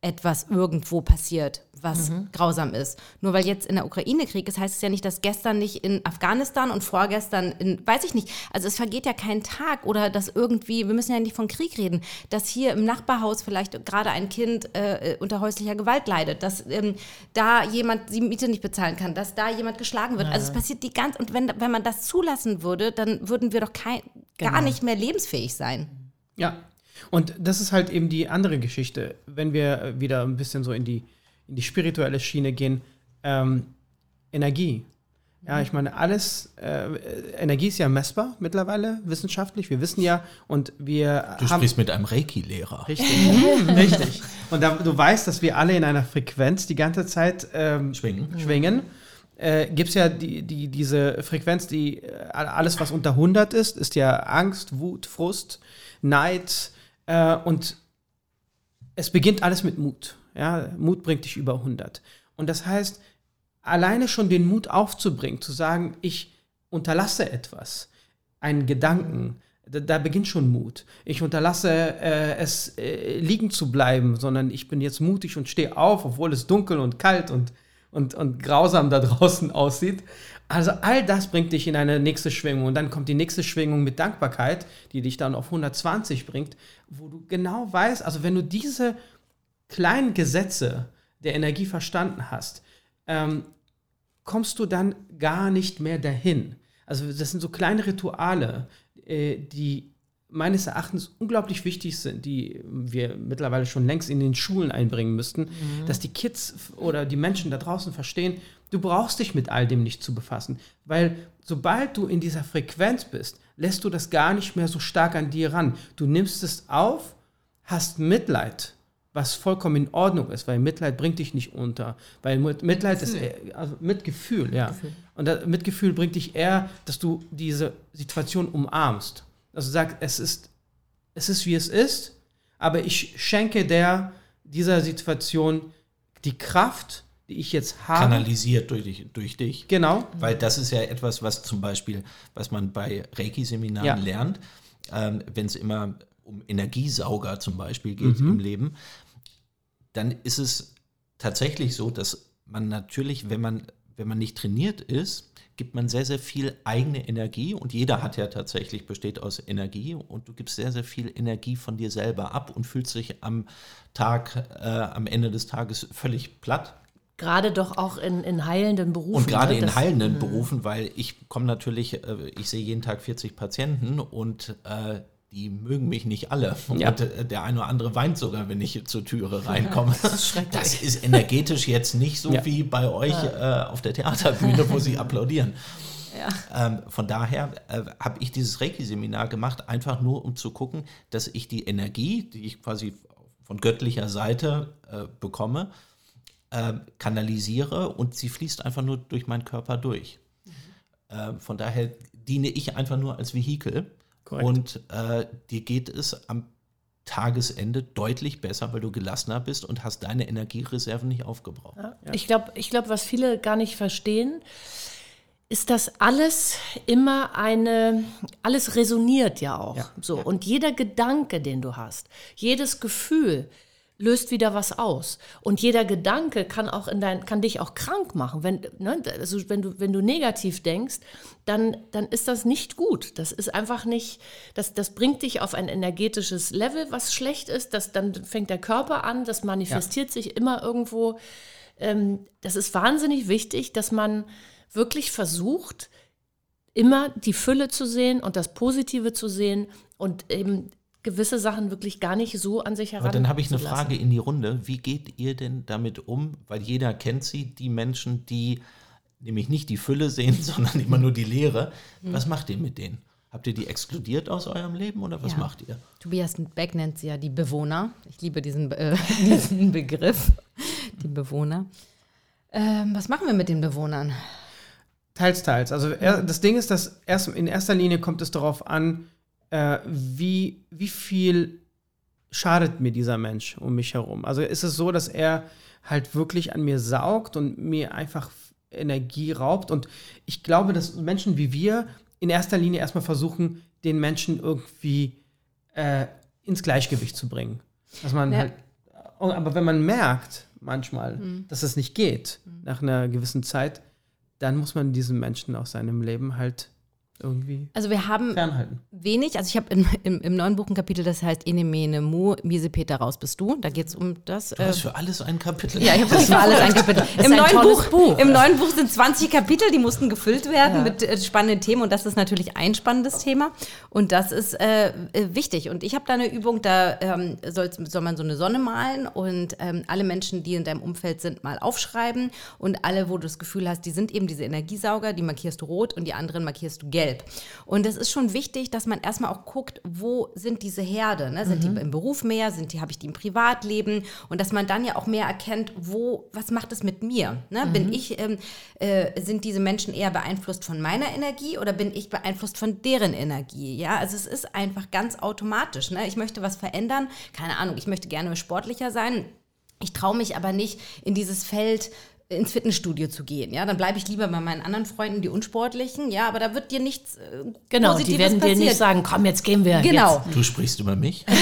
etwas irgendwo passiert, was grausam ist. Nur weil jetzt in der Ukraine Krieg ist, heißt es ja nicht, dass gestern nicht in Afghanistan und vorgestern in, weiß ich nicht. Also es vergeht ja kein Tag oder dass irgendwie, wir müssen ja nicht von Krieg reden, dass hier im Nachbarhaus vielleicht gerade ein Kind äh, unter häuslicher Gewalt leidet, dass ähm, da jemand die Miete nicht bezahlen kann, dass da jemand geschlagen wird. Also es passiert die ganze, und wenn, wenn man das zulassen würde, dann würden wir doch kein, gar nicht mehr lebensfähig sein.
Ja. Und das ist halt eben die andere Geschichte, wenn wir wieder ein bisschen so in die, in die spirituelle Schiene gehen. Ähm, Energie. Ja, ich meine, alles, äh, Energie ist ja messbar mittlerweile, wissenschaftlich. Wir wissen ja und wir
Du
haben.
sprichst mit einem Reiki-Lehrer.
Richtig, richtig. Und da, du weißt, dass wir alle in einer Frequenz die ganze Zeit ähm,
Schwingen.
schwingen. Äh, Gibt es ja die, die, diese Frequenz, die äh, alles, was unter 100 ist, ist ja Angst, Wut, Frust, Neid. Äh, und es beginnt alles mit Mut. Ja? Mut bringt dich über 100. Und das heißt, alleine schon den Mut aufzubringen, zu sagen, ich unterlasse etwas, einen Gedanken, da, da beginnt schon Mut. Ich unterlasse äh, es äh, liegen zu bleiben, sondern ich bin jetzt mutig und stehe auf, obwohl es dunkel und kalt und, und, und grausam da draußen aussieht. Also all das bringt dich in eine nächste Schwingung und dann kommt die nächste Schwingung mit Dankbarkeit, die dich dann auf 120 bringt, wo du genau weißt, also wenn du diese kleinen Gesetze der Energie verstanden hast, ähm, kommst du dann gar nicht mehr dahin. Also das sind so kleine Rituale, äh, die meines Erachtens unglaublich wichtig sind, die wir mittlerweile schon längst in den Schulen einbringen müssten, dass die Kids oder die Menschen da draußen verstehen, du brauchst dich mit all dem nicht zu befassen, weil sobald du in dieser Frequenz bist, lässt du das gar nicht mehr so stark an dir ran. Du nimmst es auf, hast Mitleid, was vollkommen in Ordnung ist, weil Mitleid bringt dich nicht unter. Weil Mit- Mitleid ist eher, also Mitgefühl, ja. Und das Mitgefühl bringt dich eher, dass du diese Situation umarmst. Also sag, es ist, es ist wie es ist, aber ich schenke der dieser Situation die Kraft, die ich jetzt habe.
Kanalisiert durch dich. Durch dich.
Genau.
Weil das ist ja etwas, was zum Beispiel, was man bei Reiki-Seminaren
Ja.
lernt, ähm, wenn es immer um Energiesauger zum Beispiel geht
Mhm.
im Leben, dann ist es tatsächlich so, dass man natürlich, wenn man, wenn man nicht trainiert ist, gibt man sehr, sehr viel eigene Energie und jeder hat ja tatsächlich, besteht aus Energie und du gibst sehr, sehr viel Energie von dir selber ab und fühlst dich am Tag, äh, am Ende des Tages völlig platt.
Gerade doch auch in, in heilenden Berufen.
Und gerade
ne?
in heilenden Berufen, weil ich komme natürlich, äh, ich sehe jeden Tag 40 Patienten und äh, die mögen mich nicht alle.
Ja.
Und äh, der eine oder andere weint sogar, wenn ich zur Türe reinkomme. Das ist energetisch jetzt nicht so
Ja.
wie bei euch äh, auf der Theaterbühne, wo sie applaudieren. Ähm, von daher äh, habe ich dieses Reiki-Seminar gemacht, einfach nur um zu gucken, dass ich die Energie, die ich quasi von göttlicher Seite äh, bekomme, äh, kanalisiere und sie fließt einfach nur durch meinen Körper durch. Äh, von daher diene ich einfach nur als Vehikel
Korrekt.
und äh, dir geht es am Tagesende deutlich besser, weil du gelassener bist und hast deine Energiereserven nicht aufgebraucht.
Ich glaube, ich glaub, was viele gar nicht verstehen, ist, dass alles immer eine, alles resoniert ja auch.
Ja.
So. Und jeder Gedanke, den du hast, jedes Gefühl löst wieder was aus. Und jeder Gedanke kann auch in dein, kann dich auch krank machen. Wenn, ne, also wenn du, wenn du negativ denkst, dann, dann ist das nicht gut. Das ist einfach nicht, das, das bringt dich auf ein energetisches Level, was schlecht ist. Das, dann fängt der Körper an, das manifestiert sich immer irgendwo ähm, das ist wahnsinnig wichtig, dass man wirklich versucht, immer die Fülle zu sehen und das Positive zu sehen und eben gewisse Sachen wirklich gar nicht so an sich heran.
Aber dann habe ich eine. Frage in die Runde. Wie geht ihr denn damit um? Weil jeder kennt sie, die Menschen, die nämlich nicht die Fülle sehen, sondern immer nur die Leere.
Hm.
Was macht ihr mit denen? Habt ihr die exkludiert aus eurem Leben oder was
Ja.
macht ihr?
Tobias Beck nennt sie ja die Bewohner. Ich liebe diesen, äh, diesen Begriff, die Bewohner. Ähm, was machen wir mit den Bewohnern?
Teils, teils. Also er, das Ding ist, dass erst, in erster Linie kommt es darauf an, äh, wie, wie viel schadet mir dieser Mensch um mich herum. Also ist es so, dass er halt wirklich an mir saugt und mir einfach Energie raubt. Und ich glaube, dass Menschen wie wir in erster Linie erstmal versuchen, den Menschen irgendwie äh, ins Gleichgewicht zu bringen. Dass man
Ja.
halt, aber wenn man merkt manchmal, dass es nicht geht nach einer gewissen Zeit, dann muss man diesen Menschen aus seinem Leben halt irgendwie
Also wir haben
fernhalten.
wenig. Also ich habe im, im, im neuen Buch ein Kapitel, das heißt Ene Mene Mu, Miese Peter raus bist du. Da geht es um das.
Du hast für alles ein Kapitel.
Ja, ich habe für alles ein Kapitel. Im,
ein
neuen Buch,
Buch.
Im neuen Buch sind 20 Kapitel, die mussten gefüllt werden mit äh, spannenden Themen und das ist natürlich ein spannendes Thema und das ist äh, äh, wichtig. Und ich habe da eine Übung, da ähm, soll, soll man so eine Sonne malen und ähm, alle Menschen, die in deinem Umfeld sind, mal aufschreiben und alle, wo du das Gefühl hast, die sind eben diese Energiesauger, die markierst du rot und die anderen markierst du gelb. Und es ist schon wichtig, dass man erstmal auch guckt, wo sind diese Herde? Ne? Sind die im Beruf mehr? Sind die, habe ich die im Privatleben? Und dass man dann ja auch mehr erkennt, wo, was macht es mit mir? Ne? Bin ich, ähm, äh, sind diese Menschen eher beeinflusst von meiner Energie oder bin ich beeinflusst von deren Energie? Ja, also es ist einfach ganz automatisch. Ne? Ich möchte was verändern. Keine Ahnung, ich möchte gerne sportlicher sein. Ich traue mich aber nicht in dieses Feld ins Fitnessstudio zu gehen. Ja, dann bleibe ich lieber bei meinen anderen Freunden, die unsportlichen. Ja, aber da wird dir nichts äh,
Genau,
Positives
die werden dir
passieren.
nicht sagen, komm, jetzt gehen wir.
Genau.
Jetzt.
Du sprichst über mich?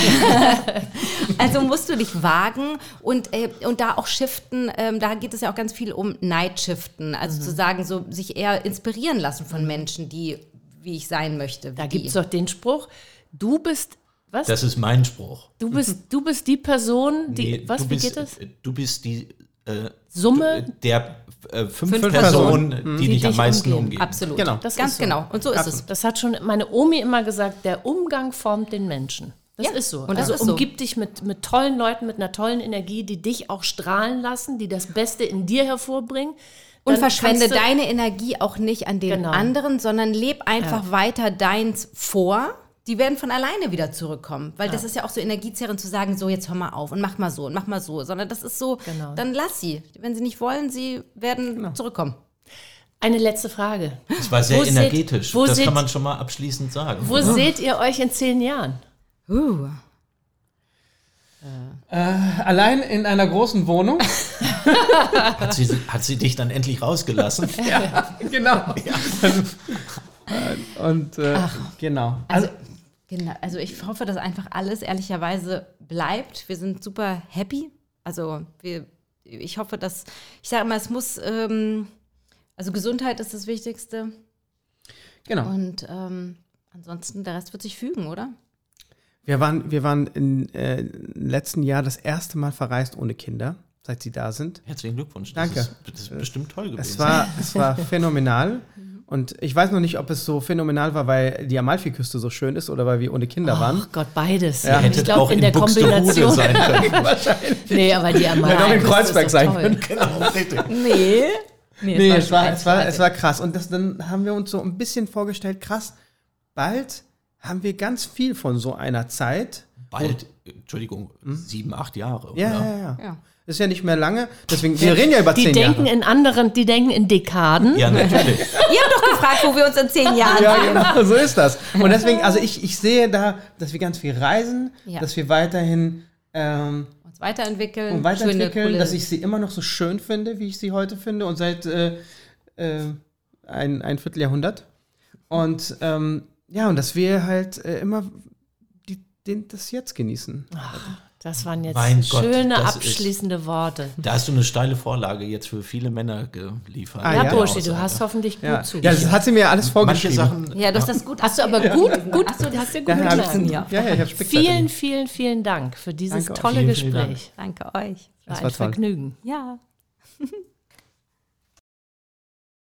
Also musst du dich wagen und, äh, und da auch shiften. Ähm, da geht es ja auch ganz viel um Nightshiften. Also
Mhm.
zu sagen, so sich eher inspirieren lassen von Menschen, die wie ich sein möchte.
Da gibt es doch den Spruch, du bist, was?
Das ist mein Spruch.
du, bist, du bist die Person, die,
Nee,
was, wie
bist,
geht das?
Du bist die äh,
Summe?
der äh, fünf,
Fünf
Personen,
Personen,
die, dich am
dich
meisten
umgeben.
umgeben.
Absolut.
Genau.
Das
Ganz
ist so.
genau. Und so ist es.
Das hat schon meine Omi immer gesagt, der Umgang formt den Menschen. Das
Ja,
ist so.
und das
also
ist so.
umgib dich mit, mit tollen Leuten, mit einer tollen Energie, die dich auch strahlen lassen, die das Beste in dir hervorbringen.
Und
Dann
verschwende
kannst du-
deine Energie auch nicht an den
Genau.
anderen, sondern leb einfach weiter deins vor. Die werden von alleine wieder zurückkommen. Weil das ist ja auch so energiezehrend zu sagen, so jetzt hör mal auf und mach mal so und mach mal so. Sondern das ist so,
Genau.
dann lass sie. Wenn sie nicht wollen, sie werden
Genau.
zurückkommen.
Eine letzte Frage.
Das war sehr
Wo seht-
energetisch.
wo
das
seht-
kann man schon mal abschließend sagen.
Wo seht ihr euch in zehn Jahren?
Uh.
Allein in einer großen Wohnung.
Hat sie, hat sie dich dann endlich rausgelassen?
genau. Äh, Und äh, genau.
Also, genau, also ich hoffe, dass einfach alles ehrlicherweise bleibt. Wir sind super happy. Also wir, ich hoffe, dass, ich sage immer, es muss, ähm, also Gesundheit ist das Wichtigste.
genau.
Und ähm, ansonsten, der Rest wird sich fügen, oder?
Wir waren, wir waren im äh, letzten Jahr das erste Mal verreist ohne Kinder, seit sie da sind.
Herzlichen Glückwunsch.
Danke.
Das ist, das ist bestimmt toll gewesen.
Es war, es war phänomenal. Und ich weiß noch nicht, ob es so phänomenal war, weil die Amalfiküste so schön ist oder weil wir ohne Kinder waren.
Ach Gott, beides.
Ihr hättet
ich glaube,
auch
in
in,
der Kombination.
sein können.
Nee, aber die Amalfi.
Hätte auch in Kreuzberg sein können.
genau, richtig.
Nee.
Nee, es war, es, war, es war krass. Und das, dann haben wir uns so ein bisschen vorgestellt, krass, bald haben wir ganz viel von so einer Zeit.
Bald, Entschuldigung, sieben, acht Jahre.
Hm? Ja,
oder?
ja, ja.
Ja.
Ist ja nicht mehr lange. Deswegen, wir reden ja über
Die
zehn
denken
Jahre.
in anderen, die denken in Dekaden.
Ja, natürlich.
Ihr habt doch gefragt, wo wir uns in zehn Jahren
Ja, genau, so ist das. Und deswegen, also ich, ich sehe da, dass wir ganz viel reisen,
Ja.
dass wir weiterhin ähm,
Uns weiterentwickeln.
und weiterentwickeln,
schöne,
dass ich sie immer noch so schön finde, wie ich sie heute finde und seit äh, äh, ein, ein Vierteljahrhundert. Und ähm, ja, und dass wir halt äh, immer die, den, das Jetzt genießen.
Das waren jetzt
Mein Gott,
schöne
ist-
abschließende Worte.
Da hast du eine steile Vorlage jetzt für viele Männer geliefert.
Ah,
Ja,
ja.
Burschi, du hast hoffentlich gut
Ja, ja
zugehört.
das hat sie mir alles
Manche
vorgeschrieben.
Sachen.
Ja, du hast das gut.
Hast du aber gut, gut, hast du hast dir gut
ja, ja,
gelernt.
ja, ja, ich habe
Vielen, vielen, vielen Dank für dieses
Danke
tolle
Vielen, vielen
Gespräch.
Danke euch.
War
war
ein
toll.
Vergnügen.
Ja.